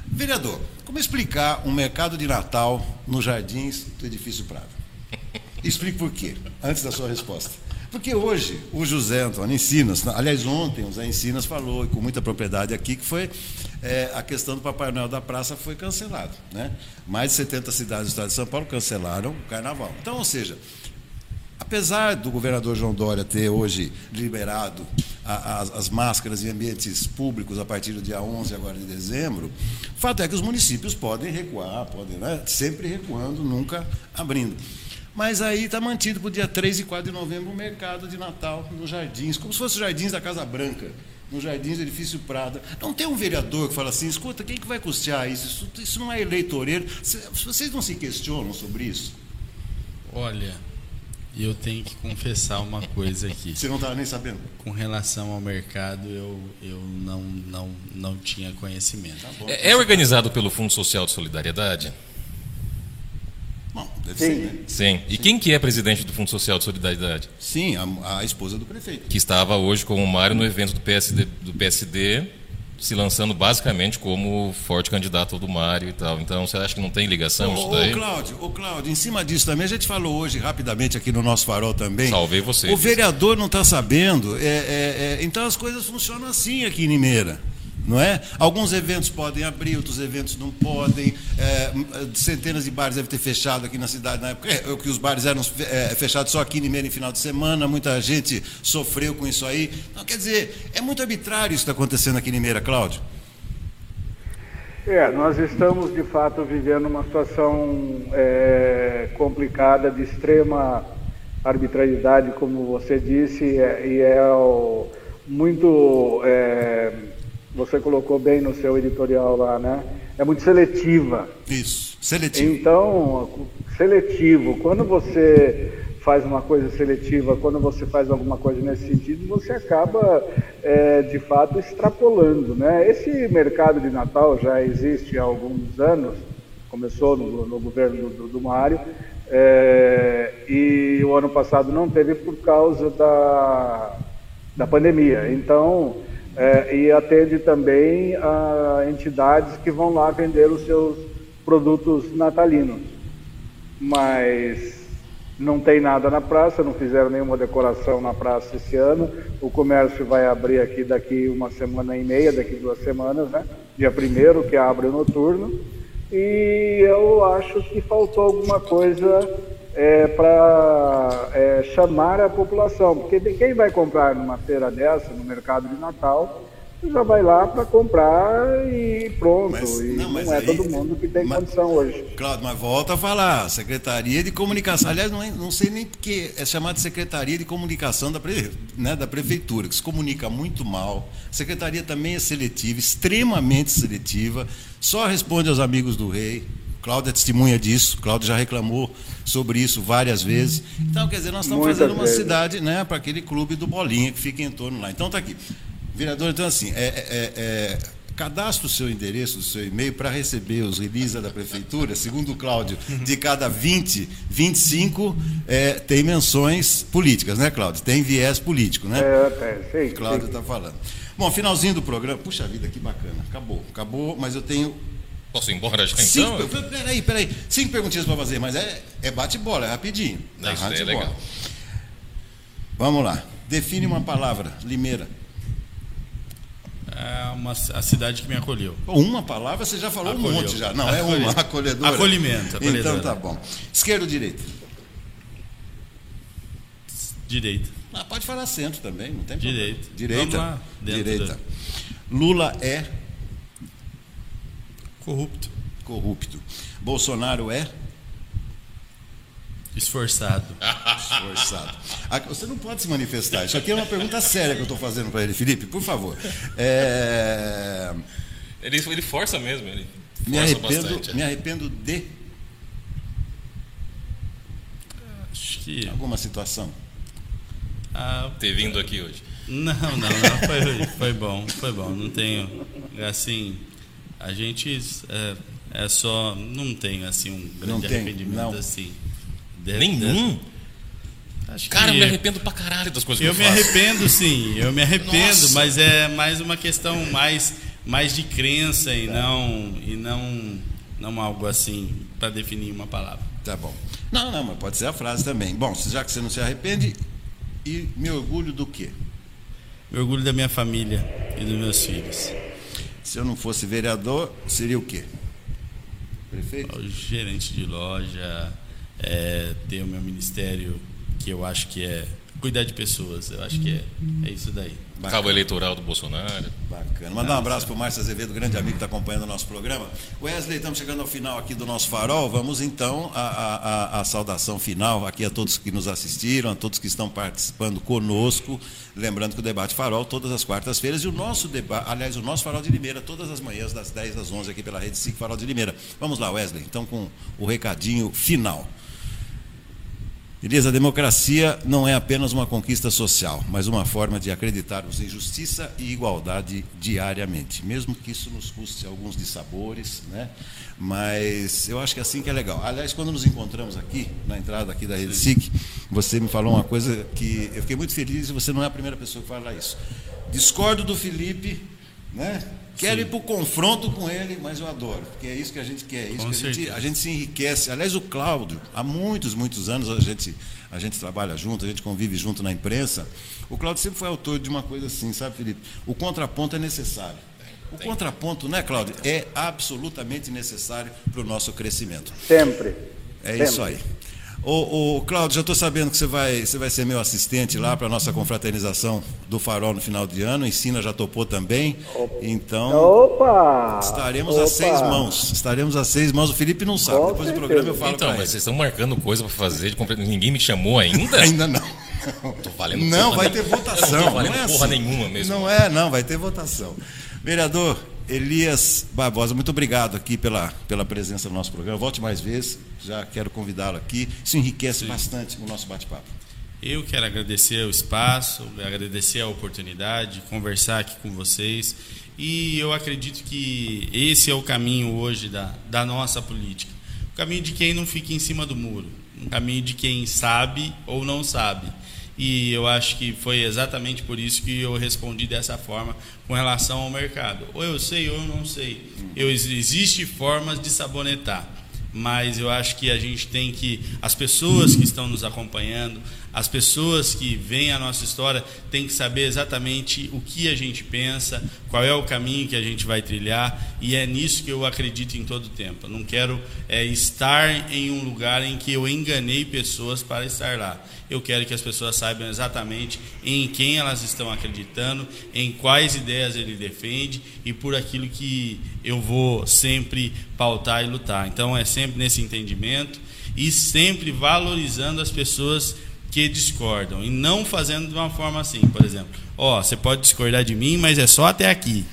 Vereador, como explicar um mercado de Natal nos jardins do edifício Prado? [laughs] Explique por quê, antes da sua resposta. Porque hoje o José Antônio Encinas, aliás, ontem o José Encinas falou com muita propriedade aqui que foi é, a questão do Papai Noel da Praça foi cancelado. Né? Mais de 70 cidades do estado de São Paulo cancelaram o carnaval. Então, ou seja, apesar do governador João Dória ter hoje liberado a, as, as, máscaras em ambientes públicos a partir do dia 11 agora de dezembro, o fato é que os municípios podem recuar, podem, né? sempre recuando, nunca abrindo. Mas aí está mantido para o dia 3 e 4 de novembro o mercado de Natal nos jardins, como se fosse os jardins da Casa Branca, nos jardins do edifício Prada. Não tem um vereador que fala assim, escuta, quem que vai custear isso? Isso, isso não é eleitoreiro. Vocês não se questionam sobre isso? Olha, eu tenho que confessar uma coisa aqui. Você não estava nem sabendo? Com relação ao mercado, eu, eu não, não, não tinha conhecimento. Tá é, é organizado pelo Fundo Social de Solidariedade? Bom, deve Sim. ser, né? Sim. E Sim. quem que é presidente do Fundo Social de Solidariedade? Sim, a, a esposa do prefeito. Que estava hoje com o Mário no evento do PSD, do PSD se lançando basicamente como forte candidato do Mário e tal. Então, você acha que não tem ligação ô, isso daí? Ô, Cláudio, ô, Cláudio, em cima disso também, a gente falou hoje rapidamente aqui no nosso farol também. Salvei você. O vereador não está sabendo, é, é, é, então as coisas funcionam assim aqui em Limeira não é? Alguns eventos podem abrir, outros eventos não podem. É, centenas de bares devem ter fechado aqui na cidade na época, é, que os bares eram é, fechados só aqui em Limeira em final de semana, muita gente sofreu com isso aí. Então, quer dizer, é muito arbitrário isso que está acontecendo aqui em Limeira, Cláudio. É, nós estamos de fato vivendo uma situação é, complicada, de extrema arbitrariedade, como você disse, e é, e é o, muito é, você colocou bem no seu editorial lá, né? É muito seletiva. Isso, seletivo. Então, seletivo. Quando você faz uma coisa seletiva, quando você faz alguma coisa nesse sentido, você acaba, é, de fato, extrapolando, né? Esse mercado de Natal já existe há alguns anos, começou no, no governo do, do Mário, é, e o ano passado não teve por causa da, da pandemia. Então, é, e atende também a entidades que vão lá vender os seus produtos natalinos. Mas não tem nada na praça, não fizeram nenhuma decoração na praça esse ano. O comércio vai abrir aqui daqui uma semana e meia, daqui duas semanas, né? Dia primeiro que abre o noturno. E eu acho que faltou alguma coisa é, para é, chamar a população, porque quem vai comprar numa feira dessa, no mercado de Natal, já vai lá para comprar e pronto. Mas, e não, não é aí, todo mundo que tem mas, condição hoje. Claro, mas volta a falar, Secretaria de Comunicação. Aliás, não, é, não sei nem porque é chamada de Secretaria de Comunicação da, né, da Prefeitura, que se comunica muito mal. A Secretaria também é seletiva, extremamente seletiva, só responde aos amigos do rei. Cláudia é testemunha disso, Cláudia já reclamou sobre isso várias vezes. Então, quer dizer, nós estamos Muitas fazendo uma vezes. cidade né, para aquele clube do Bolinha que fica em torno lá. Então, está aqui. Vereador, então, assim, é, é, é, cadastre o seu endereço, o seu e-mail para receber os releases da prefeitura. Segundo o Cláudio, de cada 20, 25 é, tem menções políticas, né, Cláudio? Tem viés político, né? É, tem, sei. Cláudio está falando. Bom, finalzinho do programa. Puxa vida, que bacana. Acabou, acabou, mas eu tenho Posso ir embora já Cinco, então? Peraí, peraí. Cinco perguntinhas para fazer, mas é, é bate-bola, é rapidinho. Não, isso é legal. Vamos lá. Define uma palavra. Limeira. É uma, a cidade que me acolheu. Uma palavra, você já falou Acolheu. um monte já. Não, Acolheu. é uma acolhedora. Acolhimento. Então tá bom. Esquerda ou direita? Direita. Ah, pode falar centro também, não tem Direita. problema. Direita. Lá, direita. Lula é corrupto. Corrupto. Bolsonaro é Esforçado. [laughs] Esforçado. Você não pode se manifestar. Isso aqui é uma pergunta séria que eu estou fazendo para ele, Felipe, por favor. É... Ele, ele força mesmo. Ele força me, arrependo, bastante, é. me arrependo de. Acho que. Alguma situação? Ah, Ter vindo aqui hoje. Não, não, não. Foi, foi bom, foi bom. Não tenho. Assim, a gente. É, é só. Não tenho assim um grande não arrependimento tem, não. assim. Nenhum? Acho Cara, que... eu me arrependo pra caralho das coisas que eu, eu me arrependo, sim. Eu me arrependo, Nossa. mas é mais uma questão mais, mais de crença e não e não não algo assim para definir uma palavra. Tá bom. Não, não, mas pode ser a frase também. Bom, já que você não se arrepende, e me orgulho do quê? Me orgulho da minha família e dos meus filhos. Se eu não fosse vereador, seria o quê? Prefeito? Gerente de loja, é, ter o meu ministério, que eu acho que é cuidar de pessoas. Eu acho que é, é isso daí. Bacana. Cabo eleitoral do Bolsonaro. Bacana. Mandar um abraço para o Márcio Azevedo, grande amigo que está acompanhando o nosso programa. Wesley, estamos chegando ao final aqui do nosso farol. Vamos então à, à, à saudação final aqui a todos que nos assistiram, a todos que estão participando conosco. Lembrando que o debate farol todas as quartas-feiras e o nosso debate, aliás, o nosso farol de Limeira, todas as manhãs, das 10 às 11 aqui pela rede SIC Farol de Limeira. Vamos lá, Wesley, então com o recadinho final. Elias, a democracia não é apenas uma conquista social, mas uma forma de acreditarmos em justiça e igualdade diariamente, mesmo que isso nos custe alguns dissabores, né? Mas eu acho que é assim que é legal. Aliás, quando nos encontramos aqui, na entrada aqui da Rede SIC, você me falou uma coisa que eu fiquei muito feliz e você não é a primeira pessoa que fala isso. Discordo do Felipe, né? Quero Sim. ir para o confronto com ele, mas eu adoro, porque é isso que a gente quer, é isso que a gente, a gente, se enriquece. Aliás, o Cláudio, há muitos, muitos anos a gente, a gente trabalha junto, a gente convive junto na imprensa. O Cláudio sempre foi autor de uma coisa assim, sabe, Felipe? O contraponto é necessário. O contraponto, né, Cláudio, é absolutamente necessário para o nosso crescimento. Sempre. É Sempre. isso aí. Ô, ô Cláudio, já estou sabendo que você vai, você vai ser meu assistente lá para a nossa confraternização do Farol no final de ano. Ensina já topou também. Então, Opa! estaremos Opa! a seis mãos. Estaremos a seis mãos. O Felipe não sabe. Com Depois certeza. do programa eu falo Então, mas vocês estão marcando coisa para fazer. Ninguém me chamou ainda? [laughs] ainda não. Tô valendo não, vai ter votação. não tô valendo não é porra assim. nenhuma mesmo. Não é, não, vai ter votação. Vereador, Elias Barbosa, muito obrigado aqui pela, pela presença no nosso programa. Volte mais vezes, já quero convidá-lo aqui. Isso enriquece Sim. bastante o nosso bate-papo. Eu quero agradecer o espaço, agradecer a oportunidade de conversar aqui com vocês. E eu acredito que esse é o caminho hoje da, da nossa política. O caminho de quem não fica em cima do muro. O caminho de quem sabe ou não sabe e eu acho que foi exatamente por isso que eu respondi dessa forma com relação ao mercado. Ou eu sei ou eu não sei. Eu, existe formas de sabonetar, mas eu acho que a gente tem que as pessoas que estão nos acompanhando, as pessoas que veem a nossa história têm que saber exatamente o que a gente pensa, qual é o caminho que a gente vai trilhar, e é nisso que eu acredito em todo tempo. Eu não quero é, estar em um lugar em que eu enganei pessoas para estar lá. Eu quero que as pessoas saibam exatamente em quem elas estão acreditando, em quais ideias ele defende e por aquilo que eu vou sempre pautar e lutar. Então é sempre nesse entendimento e sempre valorizando as pessoas que discordam e não fazendo de uma forma assim, por exemplo, ó, oh, você pode discordar de mim, mas é só até aqui.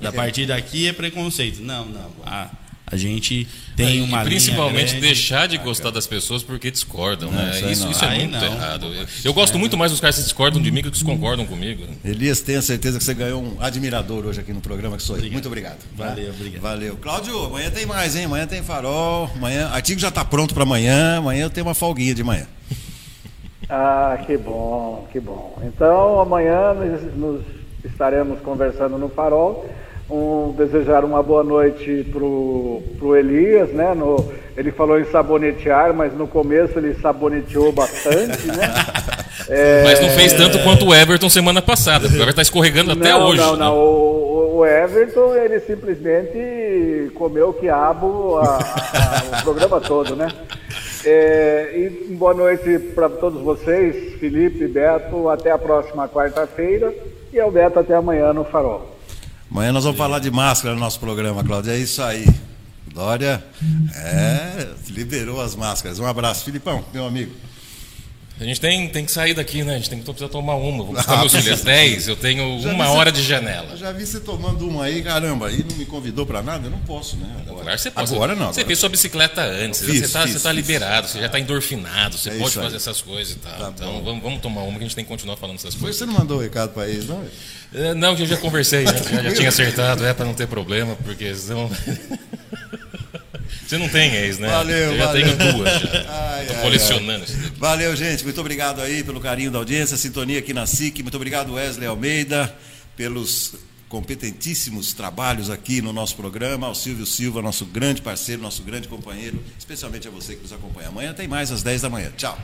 Da [laughs] partir daqui é preconceito. Não, não. A, a gente tem é, uma principalmente deixar de gostar das pessoas porque discordam, não, né? Isso, isso, é muito não. errado. Eu, eu gosto muito mais dos caras que discordam de mim que que concordam comigo. Elias, tenha certeza que você ganhou um admirador hoje aqui no programa que sou eu. Muito obrigado. Valeu, tá? obrigado. Valeu. Cláudio, amanhã tem mais, hein? Amanhã tem farol. Amanhã, artigo já está pronto para amanhã. Amanhã eu tenho uma folguinha de manhã. Ah, que bom, que bom. Então, amanhã nós, nos estaremos conversando no Farol. Um, desejar uma boa noite pro, pro Elias, né? No, ele falou em sabonetear, mas no começo ele saboneteou bastante, né? É... [laughs] Mas não fez tanto quanto o Everton semana passada, porque o Everton está escorregando até não, hoje. Não, não, né? o, o, Everton ele simplesmente comeu o quiabo a, a, o programa todo, né? É, e boa noite para todos vocês, Felipe, Beto, até a próxima quarta-feira e ao Beto até amanhã no Farol. Amanhã nós vamos falar de máscara no nosso programa, Cláudia, é isso aí. Glória, é, liberou as máscaras. Um abraço, Filipão, meu amigo. A gente tem, tem que sair daqui, né? A gente tem que precisar tomar uma. Vou buscar ah, meus filhos [laughs] 10, eu tenho uma hora de janela. Já vi você tomando uma aí, caramba, e não me convidou para nada? Eu não posso, né? Agora, claro, você pode. Agora não. Agora. Você fez sua bicicleta antes, fiz, você está tá liberado, fiz. você já está endorfinado, você é pode fazer essas coisas e tal. Tá então vamos, vamos tomar uma que a gente tem que continuar falando essas coisas. Você não mandou o um recado para eles, não? É, não, eu já conversei, já, [laughs] já, já tinha acertado, é para não ter problema, porque senão. [laughs] Você não tem ex, né? Valeu, Eu já valeu. tenho duas já. [laughs] Ai, ai, colecionando ai. Valeu, gente. Muito obrigado aí pelo carinho da audiência, sintonia aqui na SIC. Muito obrigado, Wesley Almeida, pelos competentíssimos trabalhos aqui no nosso programa, ao Silvio Silva, nosso grande parceiro, nosso grande companheiro, especialmente a você que nos acompanha. Amanhã tem mais às 10 da manhã. Tchau.